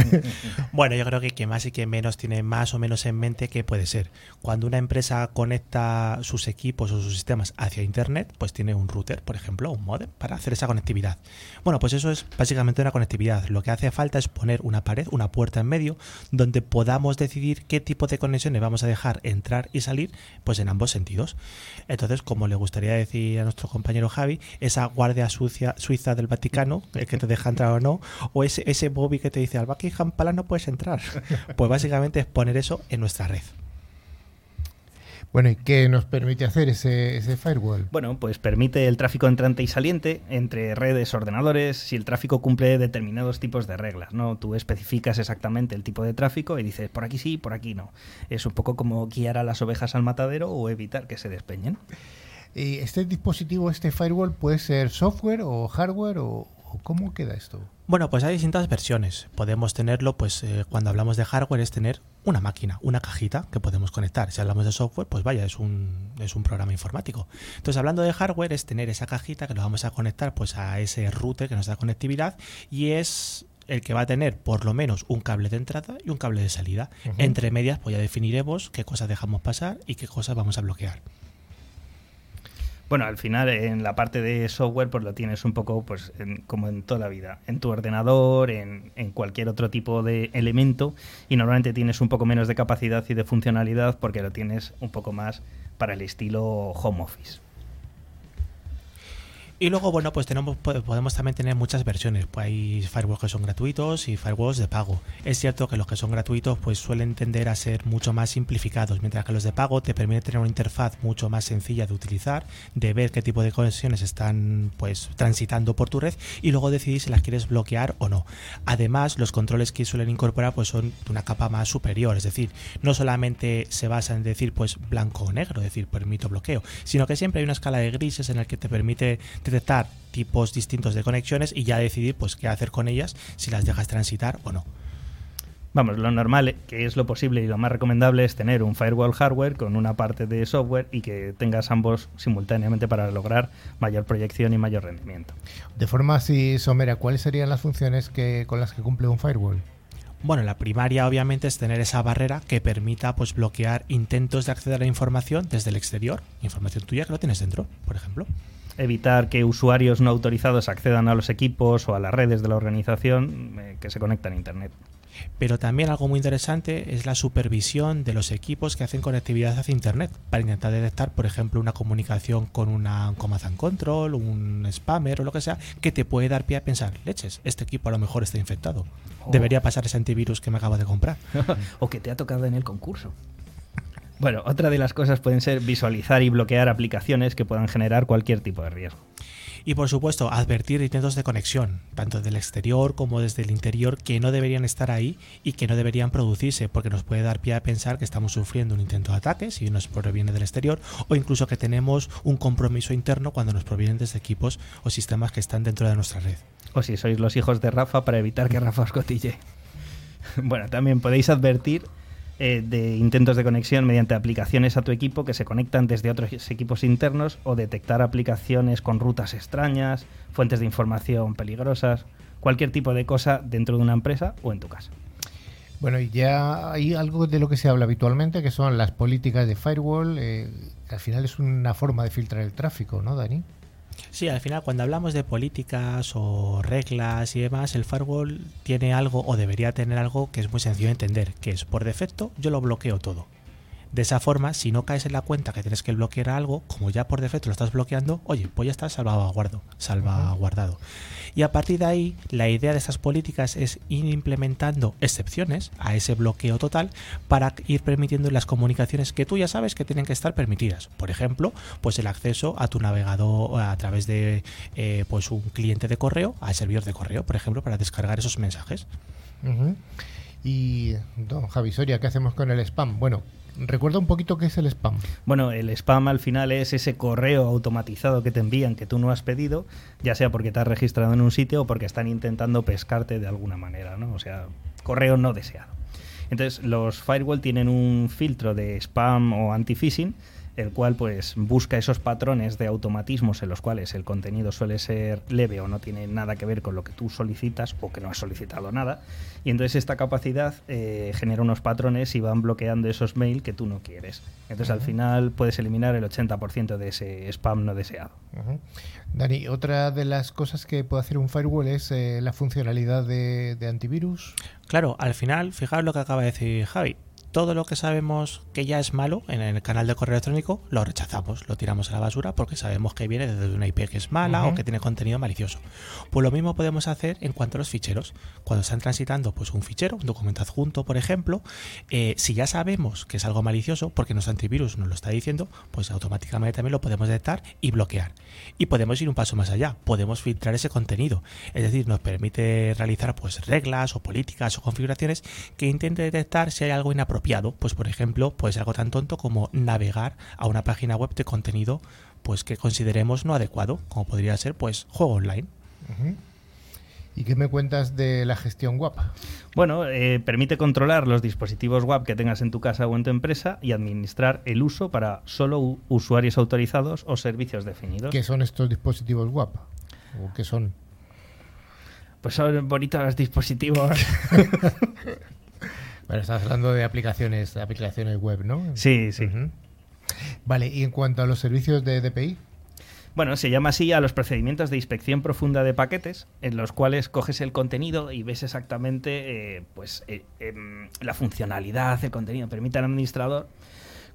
bueno, yo creo que quien más y quien menos tiene más o menos en mente qué puede ser. Cuando una empresa conecta sus equipos o sus sistemas hacia Internet, pues tiene un router, por ejemplo, un modem, para hacer esa conectividad. Bueno, pues eso es básicamente una conectividad. Lo que hace falta es poner una pared, una puerta en medio, donde podamos decidir qué tipo de conexiones vamos a dejar entrar y salir, pues en ambos sentidos. Entonces, como le gustaría decir a nuestro compañero Javi, esa guardia sucia, suiza del Vaticano, que te deja entrar o no, o ese, ese Bobby que te dice al Buckingham Palace no puedes entrar. Pues básicamente es poner eso en nuestra red. Bueno, ¿y qué nos permite hacer ese, ese firewall? Bueno, pues permite el tráfico entrante y saliente entre redes, ordenadores, si el tráfico cumple determinados tipos de reglas, ¿no? Tú especificas exactamente el tipo de tráfico y dices, por aquí sí, por aquí no. Es un poco como guiar a las ovejas al matadero o evitar que se despeñen. ¿Y este dispositivo, este firewall, puede ser software o hardware o, o cómo queda esto? Bueno, pues hay distintas versiones. Podemos tenerlo, pues eh, cuando hablamos de hardware es tener una máquina, una cajita que podemos conectar. Si hablamos de software, pues vaya, es un, es un programa informático. Entonces, hablando de hardware, es tener esa cajita que lo vamos a conectar pues a ese router que nos da conectividad y es el que va a tener por lo menos un cable de entrada y un cable de salida. Entre medias, pues ya definiremos qué cosas dejamos pasar y qué cosas vamos a bloquear. Bueno, al final en la parte de software pues lo tienes un poco pues en- como en toda la vida, en tu ordenador, en, en cualquier otro tipo de elemento y normalmente tienes un poco menos de capacidad y de funcionalidad porque lo tienes un poco más para el estilo home office. Y luego, bueno, pues tenemos, po- podemos también tener muchas versiones. Pues hay firewalls que son gratuitos y firewalls de pago. Es cierto que los que son gratuitos pues suelen tender a ser mucho más simplificados, mientras que los de pago te permiten tener una interfaz mucho más sencilla de utilizar, de ver qué tipo de conexiones están pues transitando por tu red y luego decidir si las quieres bloquear o no. Además, los controles que suelen incorporar pues son de una capa más superior, es decir, no solamente se basa en decir pues blanco o negro, es decir, permito bloqueo, sino que siempre hay una escala de grises en la que te permite detectar tipos distintos de conexiones y ya decidir pues qué hacer con ellas, si las dejas transitar o no. Vamos, lo normal, que es lo posible y lo más recomendable es tener un firewall hardware con una parte de software y que tengas ambos simultáneamente para lograr mayor proyección y mayor rendimiento. De forma así somera, ¿cuáles serían las funciones que, con las que cumple un firewall? Bueno, la primaria obviamente es tener esa barrera que permita pues bloquear intentos de acceder a la información desde el exterior, información tuya que lo tienes dentro, por ejemplo. Evitar que usuarios no autorizados accedan a los equipos o a las redes de la organización eh, que se conectan a Internet. Pero también algo muy interesante es la supervisión de los equipos que hacen conectividad hacia Internet para intentar detectar, por ejemplo, una comunicación con una un command and control, un spammer o lo que sea, que te puede dar pie a pensar, leches, este equipo a lo mejor está infectado. Oh. Debería pasar ese antivirus que me acabo de comprar. o que te ha tocado en el concurso. Bueno, otra de las cosas pueden ser visualizar y bloquear aplicaciones que puedan generar cualquier tipo de riesgo. Y por supuesto, advertir intentos de conexión, tanto del exterior como desde el interior, que no deberían estar ahí y que no deberían producirse, porque nos puede dar pie a pensar que estamos sufriendo un intento de ataque si nos proviene del exterior, o incluso que tenemos un compromiso interno cuando nos provienen desde equipos o sistemas que están dentro de nuestra red. O si sois los hijos de Rafa para evitar que Rafa os cotille. bueno, también podéis advertir eh, de intentos de conexión mediante aplicaciones a tu equipo que se conectan desde otros equipos internos o detectar aplicaciones con rutas extrañas, fuentes de información peligrosas, cualquier tipo de cosa dentro de una empresa o en tu casa. Bueno, y ya hay algo de lo que se habla habitualmente, que son las políticas de firewall, eh, que al final es una forma de filtrar el tráfico, ¿no, Dani? Sí, al final cuando hablamos de políticas o reglas y demás, el firewall tiene algo o debería tener algo que es muy sencillo de entender, que es por defecto yo lo bloqueo todo. De esa forma, si no caes en la cuenta que tienes que bloquear algo, como ya por defecto lo estás bloqueando, oye, pues ya está salvaguardado, salvaguardado. Y a partir de ahí, la idea de estas políticas es ir implementando excepciones a ese bloqueo total para ir permitiendo las comunicaciones que tú ya sabes que tienen que estar permitidas. Por ejemplo, pues el acceso a tu navegador a través de eh, pues un cliente de correo, al servidor de correo, por ejemplo, para descargar esos mensajes. Y, don Javi Soria, ¿qué hacemos con el spam? Bueno, recuerda un poquito qué es el spam. Bueno, el spam al final es ese correo automatizado que te envían que tú no has pedido, ya sea porque te has registrado en un sitio o porque están intentando pescarte de alguna manera, ¿no? O sea, correo no deseado. Entonces, los firewall tienen un filtro de spam o anti-phishing, el cual pues busca esos patrones de automatismos en los cuales el contenido suele ser leve o no tiene nada que ver con lo que tú solicitas o que no has solicitado nada. Y entonces esta capacidad eh, genera unos patrones y van bloqueando esos mails que tú no quieres. Entonces al final puedes eliminar el 80% de ese spam no deseado. Dani, otra de las cosas que puede hacer un firewall es eh, la funcionalidad de, de antivirus. Claro, al final, fijaos lo que acaba de decir Javi. Todo lo que sabemos que ya es malo en el canal de correo electrónico lo rechazamos, lo tiramos a la basura porque sabemos que viene desde una IP que es mala o que tiene contenido malicioso. Pues lo mismo podemos hacer en cuanto a los ficheros. Cuando están transitando pues un fichero, un documento adjunto, por ejemplo, eh, si ya sabemos que es algo malicioso, porque nuestro antivirus nos lo está diciendo, pues automáticamente también lo podemos detectar y bloquear. Y podemos ir un paso más allá, podemos filtrar ese contenido. Es decir, nos permite realizar pues reglas o políticas o configuraciones que intente detectar si hay algo inapropiado pues por ejemplo, puede ser algo tan tonto como navegar a una página web de contenido pues que consideremos no adecuado, como podría ser pues juego online. ¿Y qué me cuentas de la gestión WAP? Bueno, eh, permite controlar los dispositivos WAP que tengas en tu casa o en tu empresa y administrar el uso para solo usuarios autorizados o servicios definidos. ¿Qué son estos dispositivos WAP? ¿O qué son? Pues son bonitos dispositivos. Bueno, estás hablando de aplicaciones, de aplicaciones web, ¿no? Sí, sí. Vale, y en cuanto a los servicios de DPI. Bueno, se llama así a los procedimientos de inspección profunda de paquetes, en los cuales coges el contenido y ves exactamente eh, pues, eh, em, la funcionalidad, el contenido. Permite al administrador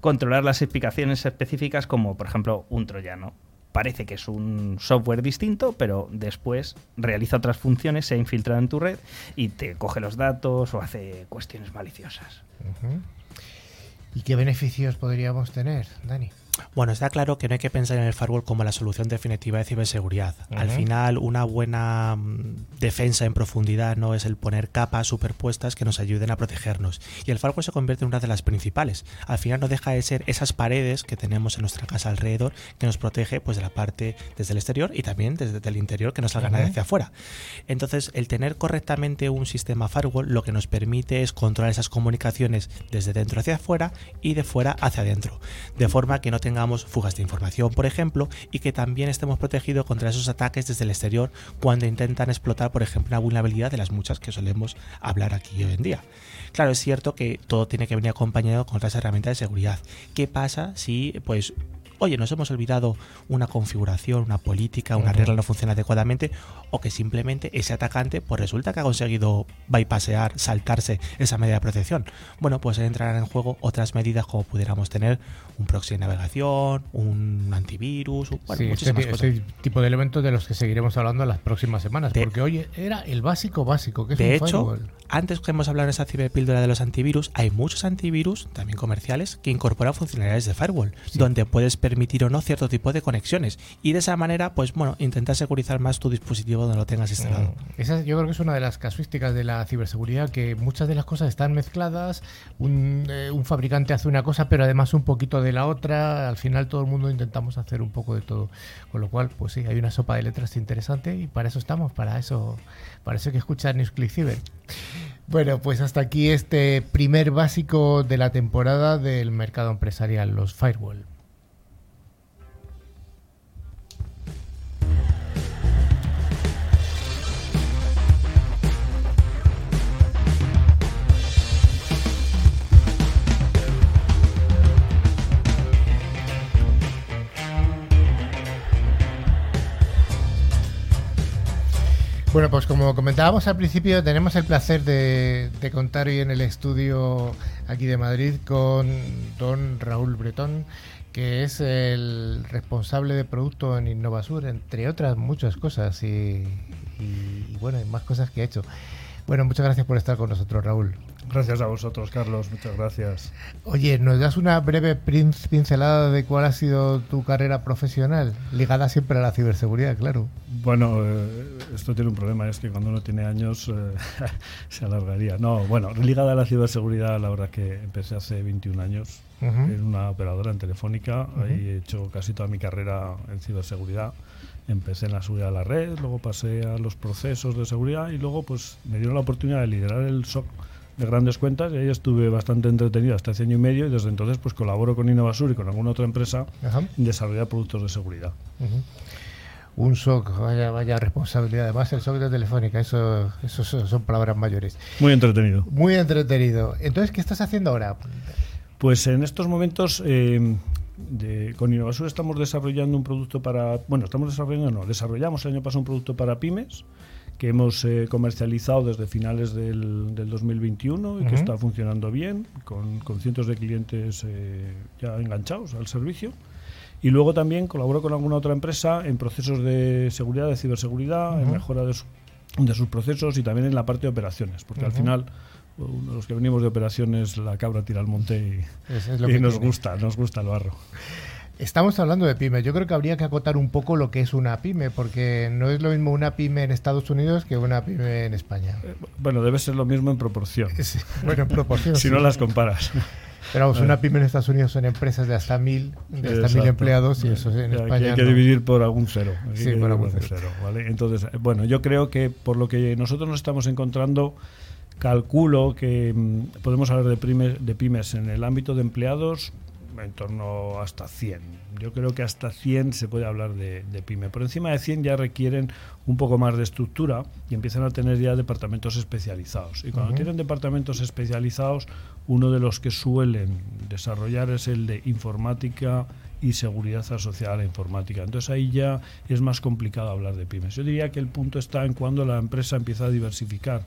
controlar las explicaciones específicas como, por ejemplo, un troyano parece que es un software distinto, pero después realiza otras funciones, se ha infiltrado en tu red y te coge los datos o hace cuestiones maliciosas. ¿Y qué beneficios podríamos tener, Dani? Bueno, está claro que no hay que pensar en el firewall como la solución definitiva de ciberseguridad. Al final, una buena mm, defensa en profundidad no es el poner capas superpuestas que nos ayuden a protegernos. Y el firewall se convierte en una de las principales. Al final no deja de ser esas paredes que tenemos en nuestra casa alrededor que nos protege pues de la parte desde el exterior y también desde el interior que no salga nadie hacia afuera. Entonces, el tener correctamente un sistema firewall lo que nos permite es controlar esas comunicaciones desde dentro hacia afuera y de fuera hacia adentro, de forma que no tengamos fugas de información, por ejemplo, y que también estemos protegidos contra esos ataques desde el exterior cuando intentan explotar, por ejemplo, una vulnerabilidad de las muchas que solemos hablar aquí hoy en día. Claro, es cierto que todo tiene que venir acompañado con otras herramientas de seguridad. ¿Qué pasa si, pues, oye, nos hemos olvidado una configuración, una política, una regla no funciona adecuadamente, o que simplemente ese atacante, pues resulta que ha conseguido bypassear, saltarse esa medida de protección. Bueno, pues entrarán en juego otras medidas como pudiéramos tener un proxy de navegación, un antivirus, bueno, muchísimas este, este tipo de elementos de los que seguiremos hablando en las próximas semanas, porque hoy era el básico básico, que es De hecho, antes que hemos hablado en esa ciberpíldora de los antivirus, hay muchos antivirus, también comerciales, que incorporan funcionalidades de firewall, donde puedes permitir o no cierto tipo de conexiones. Y de esa manera, pues bueno, intentar segurizar más tu dispositivo donde lo tengas instalado. Mm. Esa yo creo que es una de las casuísticas de la ciberseguridad, que muchas de las cosas están mezcladas, un, eh, un fabricante hace una cosa, pero además un poquito de la otra, al final todo el mundo intentamos hacer un poco de todo. Con lo cual, pues sí, hay una sopa de letras interesante y para eso estamos, para eso, para eso hay que escuchar Newsclick Cyber. Bueno, pues hasta aquí este primer básico de la temporada del mercado empresarial, los firewall. Bueno, pues como comentábamos al principio, tenemos el placer de, contar hoy en el estudio aquí de Madrid con don Raúl Bretón, que es el responsable de producto en Innovasur, entre otras muchas cosas y, y bueno, más cosas que ha hecho. Bueno, muchas gracias por estar con nosotros, Raúl. Gracias a vosotros, Carlos. Muchas gracias. Oye, ¿nos das una breve pincelada de cuál ha sido tu carrera profesional? Ligada siempre a la ciberseguridad, claro. Bueno, eh, esto tiene un problema, es que cuando uno tiene años eh, se alargaría. No, bueno, ligada a la ciberseguridad, la verdad que empecé hace 21 años en una operadora en Telefónica. Ahí he hecho casi toda mi carrera en ciberseguridad. Empecé en la seguridad de la red, luego pasé a los procesos de seguridad y luego pues me dieron la oportunidad de liderar el SOC de grandes cuentas y ahí estuve bastante entretenido hasta hace año y medio y desde entonces pues colaboro con Innovasur y con alguna otra empresa en desarrollar productos de seguridad. Un SOC, vaya, vaya responsabilidad. Además, el SOC de Telefónica, eso, eso son palabras mayores. Muy entretenido. Muy entretenido. Entonces, ¿qué estás haciendo ahora? Pues en estos momentos eh, con Innovasur estamos desarrollando un producto para, bueno, estamos desarrollando, no, desarrollamos el año pasado un producto para pymes que hemos eh, comercializado desde finales del, del 2021 y que está funcionando bien, con, con cientos de clientes eh, ya enganchados al servicio. Y luego también colaboro con alguna otra empresa en procesos de seguridad, de ciberseguridad, en mejora de, de, sus procesos y también en la parte de operaciones, porque al final uno de los que venimos de operaciones la cabra tira al monte y, y nos gusta, nos gusta el barro. Estamos hablando de pyme. Yo creo que habría que acotar un poco lo que es una pyme, porque no es lo mismo una pyme en Estados Unidos que una pyme en España. Eh, bueno, debe ser lo mismo en proporción. bueno, en proporción. si no las comparas. Pero vamos, una pyme en Estados Unidos son empresas de hasta mil, de hasta mil empleados y eso en España. Hay que dividir por algún cero. sí, por algún cero. ¿vale? Entonces, bueno, yo creo que por lo que nosotros nos estamos encontrando, calculo que mm, podemos hablar de, de pymes en el ámbito de empleados en torno hasta 100. Yo creo que hasta 100 se puede hablar de, pyme. Por encima de 100 ya requieren un poco más de estructura y empiezan a tener ya departamentos especializados. Y cuando tienen departamentos especializados, uno de los que suelen desarrollar es el de informática y seguridad asociada a la informática. Entonces ahí ya es más complicado hablar de pymes. Yo diría que el punto está en cuando la empresa empieza a diversificar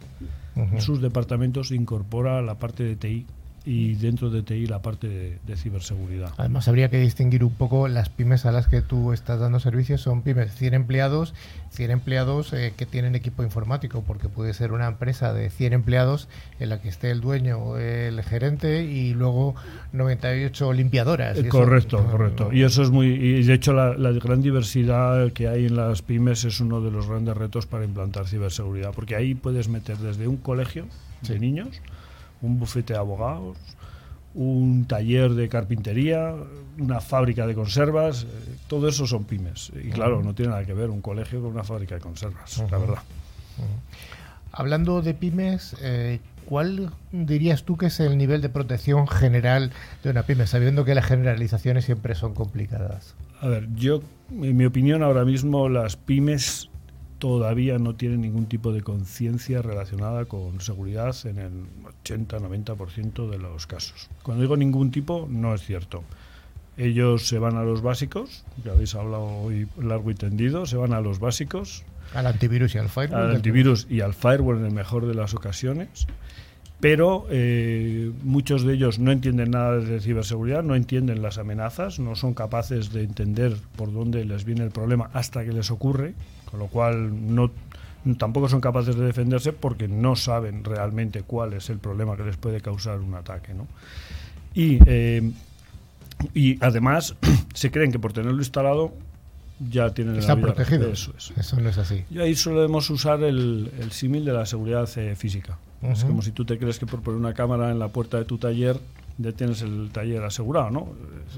sus departamentos, incorpora la parte de TI y dentro de TI la parte de, ciberseguridad. Además, habría que distinguir un poco las pymes a las que tú estás dando servicios. Son pymes 100 empleados, 100 empleados eh, que tienen equipo informático, porque puede ser una empresa de 100 empleados en la que esté el dueño el gerente y luego 98 limpiadoras. correcto, correcto. Y eso es muy. Y de hecho, la, gran diversidad que hay en las pymes es uno de los grandes retos para implantar ciberseguridad, porque ahí puedes meter desde un colegio de niños un bufete de abogados, un taller de carpintería, una fábrica de conservas, eh, todo eso son pymes. Y claro, no tiene nada que ver un colegio con una fábrica de conservas, la verdad. Hablando de pymes, eh, ¿cuál dirías tú que es el nivel de protección general de una pyme, sabiendo que las generalizaciones siempre son complicadas? A ver, yo, en mi opinión, ahora mismo las pymes todavía no tienen ningún tipo de conciencia relacionada con seguridad en el 80-90% de los casos. Cuando digo ningún tipo, no es cierto. Ellos se van a los básicos, ya habéis hablado hoy largo y tendido, se van a los básicos. Al antivirus y al firewall. Al antivirus y al firewall en el mejor de las ocasiones. Pero eh, muchos de ellos no entienden nada de ciberseguridad, no entienden las amenazas, no son capaces de entender por dónde les viene el problema hasta que les ocurre con lo cual no tampoco son capaces de defenderse porque no saben realmente cuál es el problema que les puede causar un ataque. ¿no? Y, eh, y además se creen que por tenerlo instalado ya tienen Están protegidos. Eso, eso no es así. Y ahí solemos usar el, el símil de la seguridad eh, física. Es como si tú te crees que por poner una cámara en la puerta de tu taller ya tienes el taller asegurado, ¿no?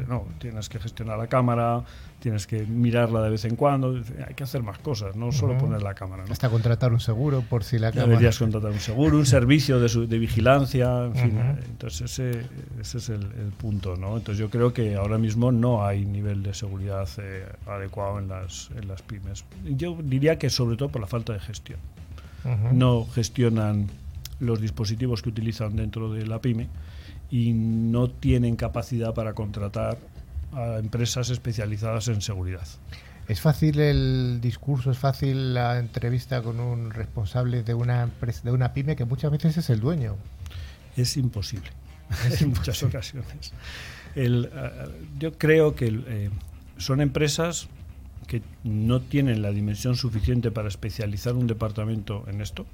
No, tienes que gestionar la cámara, tienes que mirarla de vez en cuando, hay que hacer más cosas, no solo poner la cámara. ¿no? Hasta contratar un seguro por si la cámara... Deberías contratar un seguro, un servicio de, de vigilancia, en fin. Entonces ese, ese es el, punto, ¿no? Entonces yo creo que ahora mismo no hay nivel de seguridad eh, adecuado en las, en las pymes. Yo diría que sobre todo por la falta de gestión. No gestionan los dispositivos que utilizan dentro de la pyme y no tienen capacidad para contratar a empresas especializadas en seguridad. ¿Es fácil el discurso, es fácil la entrevista con un responsable de una empresa, de una pyme que muchas veces es el dueño? Es imposible, en muchas ocasiones. El, eh, yo creo que eh, son empresas que no tienen la dimensión suficiente para especializar un departamento en esto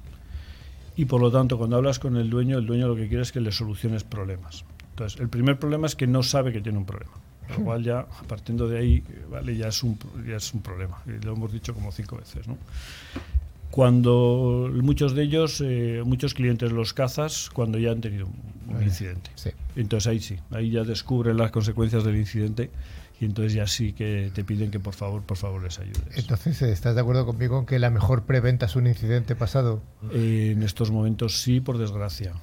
y por lo tanto cuando hablas con el dueño, el dueño lo que quiere es que le soluciones problemas. Entonces, el primer problema es que no sabe que tiene un problema. Lo cual ya, partiendo de ahí, vale, ya es un, ya es un problema. Y lo hemos dicho como cinco veces. ¿no? Cuando muchos de ellos, eh, muchos clientes los cazas cuando ya han tenido un, incidente. Entonces ahí sí, ahí ya descubren las consecuencias del incidente y entonces ya sí que te piden que por favor, por favor les ayudes. Entonces, ¿estás de acuerdo conmigo en que la mejor preventa es un incidente pasado? Eh, en estos momentos sí, por desgracia.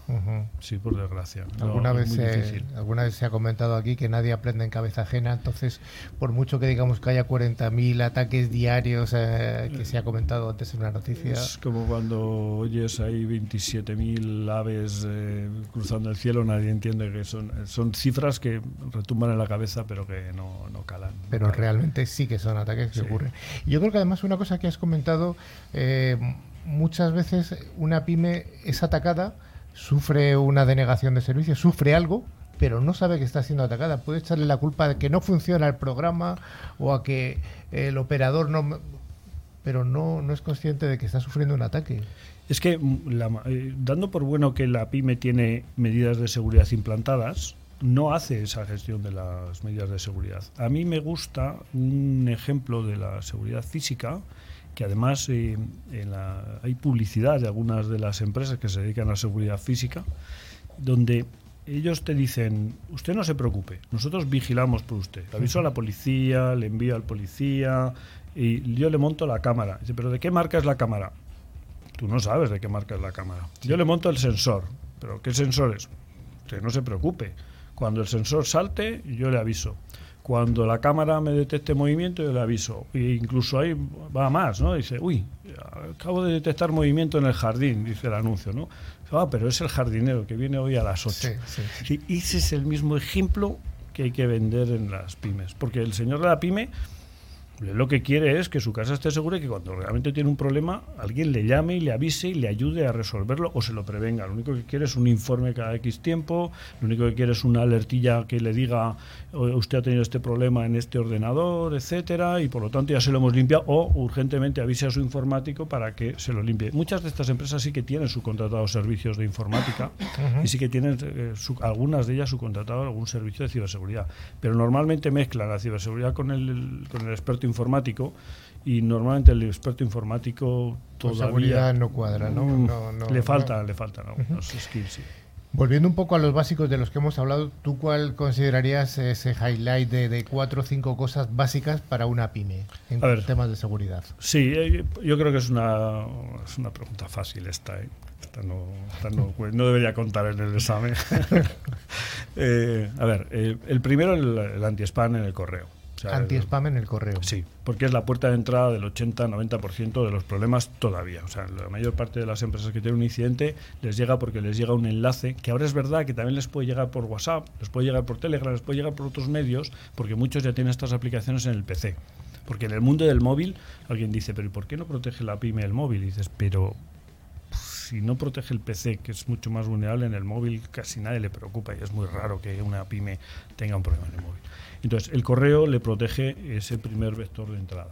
Sí, por desgracia. ¿Alguna, vez se, ¿Alguna vez se ha comentado aquí que nadie aprende en cabeza ajena? Entonces, por mucho que digamos que haya 40.000 ataques diarios eh, que se ha comentado antes en una noticia. Es como cuando oyes ahí 27.000 aves eh, cruzando el cielo, nadie entiende que son, son cifras que retumban en la cabeza, pero que no no, calan. Pero realmente sí que son ataques que ocurren. Yo creo que además una cosa que has comentado eh, muchas veces una pyme es atacada, sufre una denegación de servicio, sufre algo, pero no sabe que está siendo atacada. Puede echarle la culpa de que no funciona el programa o a que el operador no... Pero no, no es consciente de que está sufriendo un ataque. Es que mm, la ma- eh, dando por bueno que la pyme tiene medidas de seguridad implantadas, no hace esa gestión de las medidas de seguridad. A mí me gusta un ejemplo de la seguridad física, que además eh, en la- hay publicidad de algunas de las empresas que se dedican a seguridad física, donde ellos te dicen, usted no se preocupe, nosotros vigilamos por usted. Le aviso a la policía, le envío al policía y yo le monto la cámara. Dice, pero ¿de qué marca es la cámara? Tú no sabes de qué marca es la cámara. Yo le monto el sensor. ¿Pero qué sensor es? Usted no se preocupe. Cuando el sensor salte, yo le aviso. Cuando la cámara me detecte movimiento, yo le aviso. E incluso ahí va más, ¿no? Dice, uy, acabo de detectar movimiento en el jardín, dice el anuncio, ¿no? Ah, pero es el jardinero que viene hoy a las 8. Sí, sí. Sí, y ese es el mismo ejemplo que hay que vender en las pymes. Porque el señor de la pyme lo que quiere es que su casa esté segura y que cuando realmente tiene un problema, alguien le llame y le avise y le ayude a resolverlo o se lo prevenga. Lo único que quiere es un informe cada X tiempo, lo único que quiere es una alertilla que le diga "O- usted ha tenido este problema en este ordenador, etcétera, y por lo tanto ya se lo hemos limpiado o urgentemente avise a su informático para que se lo limpie. Muchas de estas empresas sí que tienen subcontratados servicios de informática y sí que tienen eh, su- algunas de ellas subcontratado algún servicio de ciberseguridad, pero normalmente mezclan la ciberseguridad con el, con el experto informático y normalmente el experto informático todavía seguridad no cuadra, ¿no? Mm, No, no, le no. falta, le faltan algunos skills. sí. Volviendo un poco a los básicos de los que hemos hablado, ¿tú cuál considerarías ese highlight de, de cuatro o cinco cosas básicas para una pyme en ver. temas de seguridad? Sí, eh, yo creo que es una, es una pregunta fácil esta. ¿eh? Esta no, esta no, no debería contar en el examen. Eh, a ver, eh, el primero, el, el anti-spam en el correo. O sea, el- Anti-spam en el correo. Sí, porque es la puerta de entrada del 80-90% de los problemas todavía. O sea, la mayor parte de las empresas que tienen un incidente les llega porque les llega un enlace, que ahora es verdad que también les puede llegar por WhatsApp, les puede llegar por Telegram, les puede llegar por otros medios, porque muchos ya tienen estas aplicaciones en el PC. Porque en el mundo del móvil alguien dice, pero ¿y por qué no protege la pyme el móvil? Y dices, pero si no protege el PC, que es mucho más vulnerable, en el móvil casi nadie le preocupa y es muy raro que una pyme tenga un problema en el móvil. Entonces, el correo le protege ese primer vector de entrada.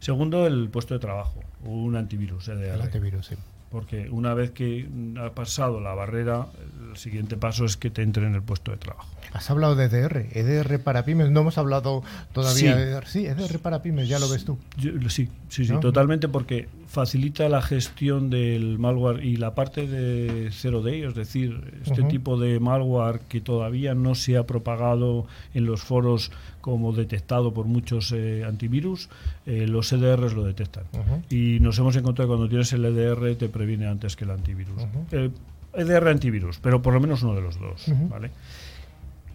Segundo, el puesto de trabajo, un antivirus, El antivirus, sí. Porque una vez que ha pasado la barrera, el siguiente paso es que te entre en el puesto de trabajo. Has hablado de EDR, EDR para pymes, no hemos hablado todavía Sí. de EDR. Sí, EDR para pymes, ya lo ves tú. Yo- sí, sí, sí, ¿No? totalmente, porque facilita la gestión del malware y la parte de zero day, es decir, este tipo de malware que todavía no se ha propagado en los foros como detectado por muchos eh, antivirus, eh, los EDRs lo detectan. Y nos hemos encontrado que cuando tienes el EDR te previene antes que el antivirus. Ujú. Eh, EDR antivirus, pero por lo menos uno de los dos. ¿vale?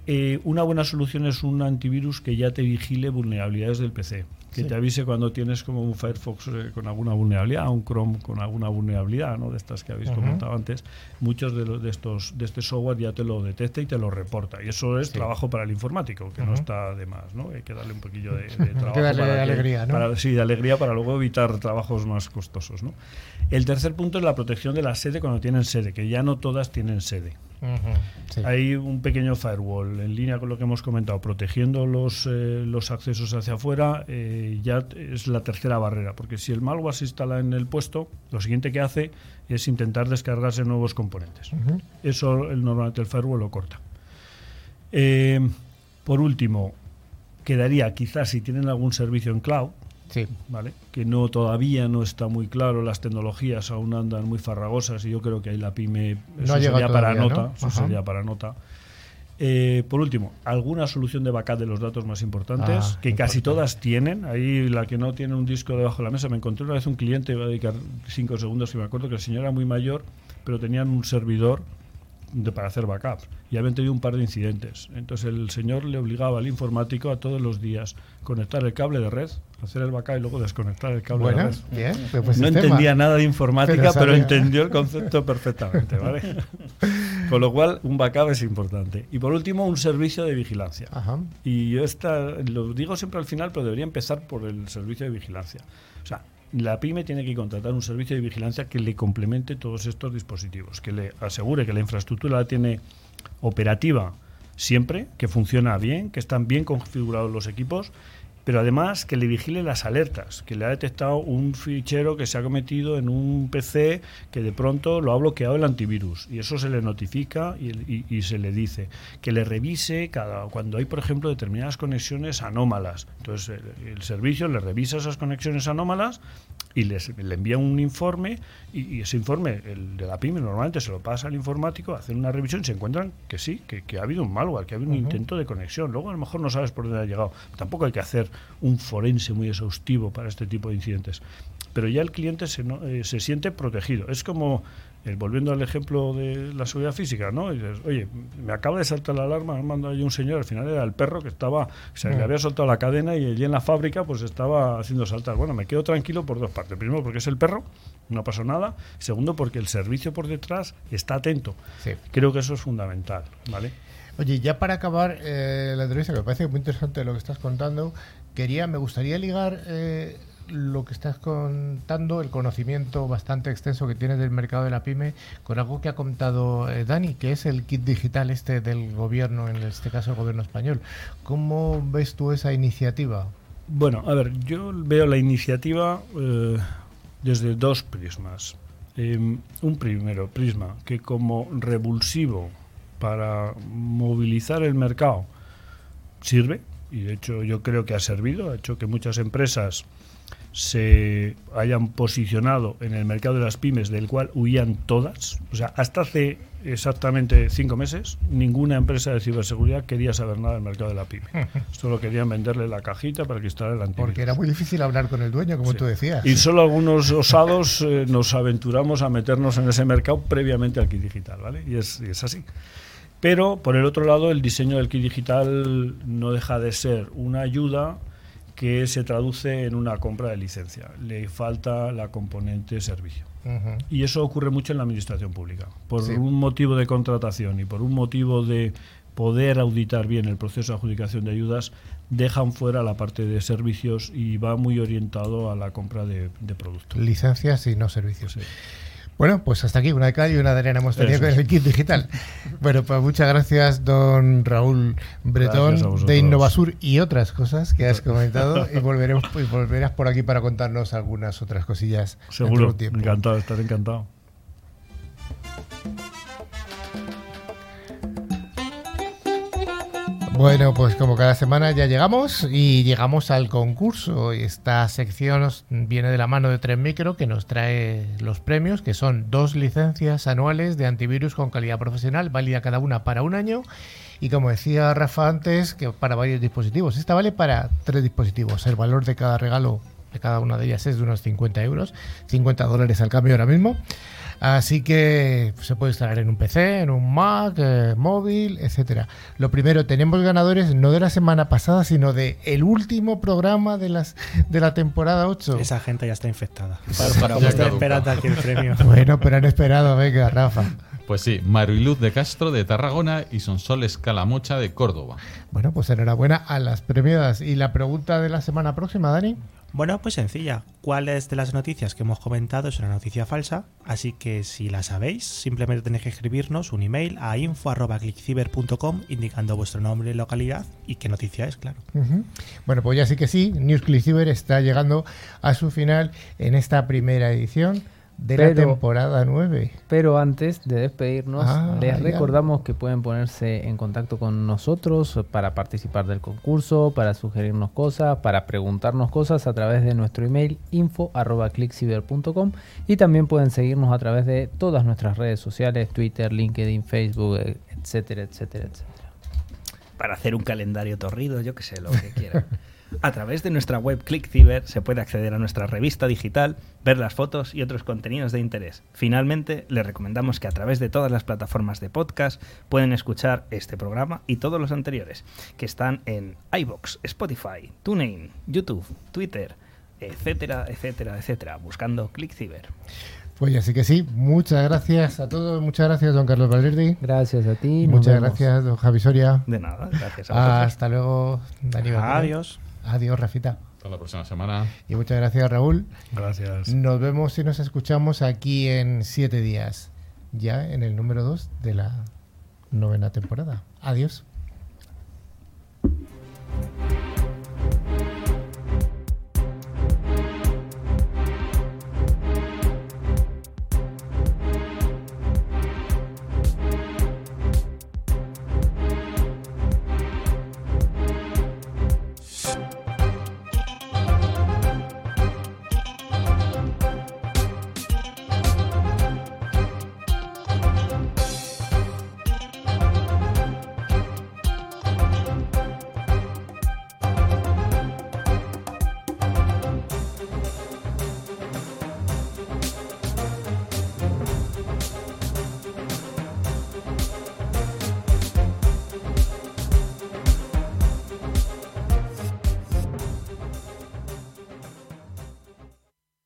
Eh, una buena solución es un antivirus que ya te vigile vulnerabilidades del PC, que Sí. te avise cuando tienes como un Firefox eh, con alguna vulnerabilidad, un Chrome con alguna vulnerabilidad, ¿no? de estas que habéis comentado antes. Muchos de, los, de estos de este software ya te lo detecta y te lo reporta. Y eso es Sí. trabajo para el informático, que no está de más. ¿no? Hay que darle un poquillo de, de trabajo. darle para que- alegría, ¿no? para- sí, de alegría para luego evitar trabajos más costosos. ¿no? El tercer punto es la protección de la sede cuando tienen sede, que ya no todas tienen sede. Sí. Hay un pequeño firewall en línea con lo que hemos comentado, protegiendo los, eh, los accesos hacia afuera, eh, ya es la tercera barrera, porque si el malware se instala en el puesto, lo siguiente que hace es intentar descargarse nuevos componentes. Eso el, normalmente el firewall lo corta. Eh, por último, quedaría quizás si tienen algún servicio en cloud, Sí. ¿vale? que no todavía no está muy claro, las tecnologías aún andan muy farragosas y yo creo que ahí la pyme No eso sería para nota, ¿no? eso Ajá. sería para nota. Eh, por último, alguna solución de backup de los datos más importantes, Ah, que casi todas tienen. Ahí la que no tiene un disco debajo de la mesa, me encontré una vez un cliente, voy a dedicar cinco segundos, que me acuerdo que el señor era muy mayor, pero tenían un servidor de- para hacer backups y habían tenido un par de incidentes. Entonces el señor le obligaba al informático a todos los días conectar el cable de red, hacer el backup y luego desconectar el cable Bueno, bien. pues no sistema. entendía nada de informática, Pero entendió el concepto perfectamente, ¿vale? Con lo cual, un backup es importante. Y por último, un servicio de vigilancia. Ajá. Y yo esta, lo digo siempre al final, pero debería empezar por el servicio de vigilancia. O sea, la pyme tiene que contratar un servicio de vigilancia que le complemente todos estos dispositivos, que le asegure que la infraestructura la tiene operativa siempre, que funciona bien, que están bien configurados los equipos pero además que le vigile las alertas, que le ha detectado un fichero que se ha cometido en un PC que de pronto lo ha bloqueado el antivirus. Y eso se le notifica y, se le dice. Que le revise cada cuando hay por ejemplo determinadas conexiones anómalas. Entonces el, servicio le revisa esas conexiones anómalas y les, le envía un informe y, ese informe el de la pyme normalmente se lo pasa al informático hacen una revisión y se encuentran que sí que, ha habido un malware que ha habido un intento de conexión luego a lo mejor no sabes por dónde ha llegado tampoco hay que hacer un forense muy exhaustivo para este tipo de incidentes. Pero ya el cliente se, eh, se siente protegido. Es como, eh, volviendo al ejemplo de la seguridad física, ¿no? dices, oye, me acaba de saltar la alarma, me mandado ahí un señor, al final era el perro que estaba, se le mm. había soltado la cadena y allí en la fábrica pues estaba haciendo saltar. Bueno, me quedo tranquilo por dos partes. Primero porque es el perro, no pasó nada. Segundo porque el servicio por detrás está atento. Creo que eso es fundamental, ¿vale? Oye, ya para acabar eh, la entrevista, que me parece muy interesante lo que estás contando, quería, me gustaría ligar eh, lo que estás contando, el conocimiento bastante extenso que tienes del mercado de la pyme, con algo que ha contado eh, Dani, que es el kit digital este del gobierno, en este caso el gobierno español. ¿Cómo ves tú esa iniciativa? Bueno, a ver, yo veo la iniciativa desde dos prismas. Em, un primero prisma que como revulsivo para movilizar el mercado sirve, y de hecho yo creo que ha servido, ha hecho que muchas empresas se hayan posicionado en el mercado de las pymes del cual huían todas. O sea, hasta hace exactamente cinco meses ninguna empresa de ciberseguridad quería saber nada del mercado de la pyme. Solo querían venderle la cajita para que instalara el antivirus. Porque era muy difícil hablar con el dueño, como tú decías. Y solo algunos osados eh, nos aventuramos a meternos en ese mercado previamente al kit digital, ¿vale? Y es, y es así. Pero, por el otro lado, el diseño del kit digital no deja de ser una ayuda que se traduce en una compra de licencia. Le falta la componente servicio. Y eso ocurre mucho en la administración pública. Por un motivo de contratación y por un motivo de poder auditar bien el proceso de adjudicación de ayudas, dejan fuera la parte de servicios y va muy orientado a la compra de, productos. Licencias y no servicios. Bueno, pues hasta aquí, una de cal y una de arena hemos tenido con el kit digital. Bueno, pues muchas gracias, don Raúl Bretón, de Innovasur y otras cosas que has comentado. y volveremos y volverás por aquí para contarnos algunas otras cosillas. Seguro, encantado, estaré encantado. Bueno, pues como cada semana ya llegamos y llegamos al concurso. Esta sección viene de la mano de Tren Micro que nos trae los premios, que son dos licencias anuales de antivirus con calidad profesional, válida cada una para un año. Y como decía Rafa antes, que para varios dispositivos. Esta vale para tres dispositivos. El valor de cada regalo de cada una de ellas es de unos 50 euros, 50 dólares al cambio ahora mismo. Así que se puede instalar en un PC, en un Mac, eh, móvil, etcétera. Lo primero, tenemos ganadores no de la semana pasada, sino de el último programa de las de la temporada 8. Esa gente ya está infectada. Para, esperando aquí el premio. Bueno, pero han esperado, venga, Rafa. Pues sí, Mariluz de Castro de Tarragona y Sonsoles Calamocha de Córdoba. Bueno, pues enhorabuena a las premiadas. ¿Y la pregunta de la semana próxima, Dani? Bueno, pues sencilla. ¿Cuáles de las noticias que hemos comentado es una noticia falsa? Así que si la sabéis, simplemente tenéis que escribirnos un email a info.clickciber.com indicando vuestro nombre, localidad y qué noticia es, claro. Bueno, pues ya sí que sí, News Clickciber está llegando a su final en esta primera edición de la temporada 9. Pero antes de despedirnos, ah, les recordamos que pueden ponerse en contacto con nosotros para participar del concurso, para sugerirnos cosas, para preguntarnos cosas a través de nuestro email info.clickciber.com y también pueden seguirnos a través de todas nuestras redes sociales, Twitter, LinkedIn, Facebook, etcétera, etcétera, etcétera. Para hacer un calendario torrido, yo que sé, lo que quieran. A través de nuestra web ClickCiber se puede acceder a nuestra revista digital, ver las fotos y otros contenidos de interés. Finalmente, les recomendamos que a través de todas las plataformas de podcast pueden escuchar este programa y todos los anteriores, que están en iBox, Spotify, TuneIn, YouTube, Twitter, etcétera, etcétera, etcétera, buscando ClickCiber. Pues así que sí, muchas gracias a todos, muchas gracias don Carlos Valerdi. Gracias a ti. Muchas gracias don Javi Soria. De nada, gracias a Hasta luego, Daniel. Adiós. Adiós, Rafita. Hasta la próxima semana. Y muchas gracias, Raúl. Gracias. Nos vemos y nos escuchamos aquí en siete días, ya en el número 2 de la novena temporada. Adiós.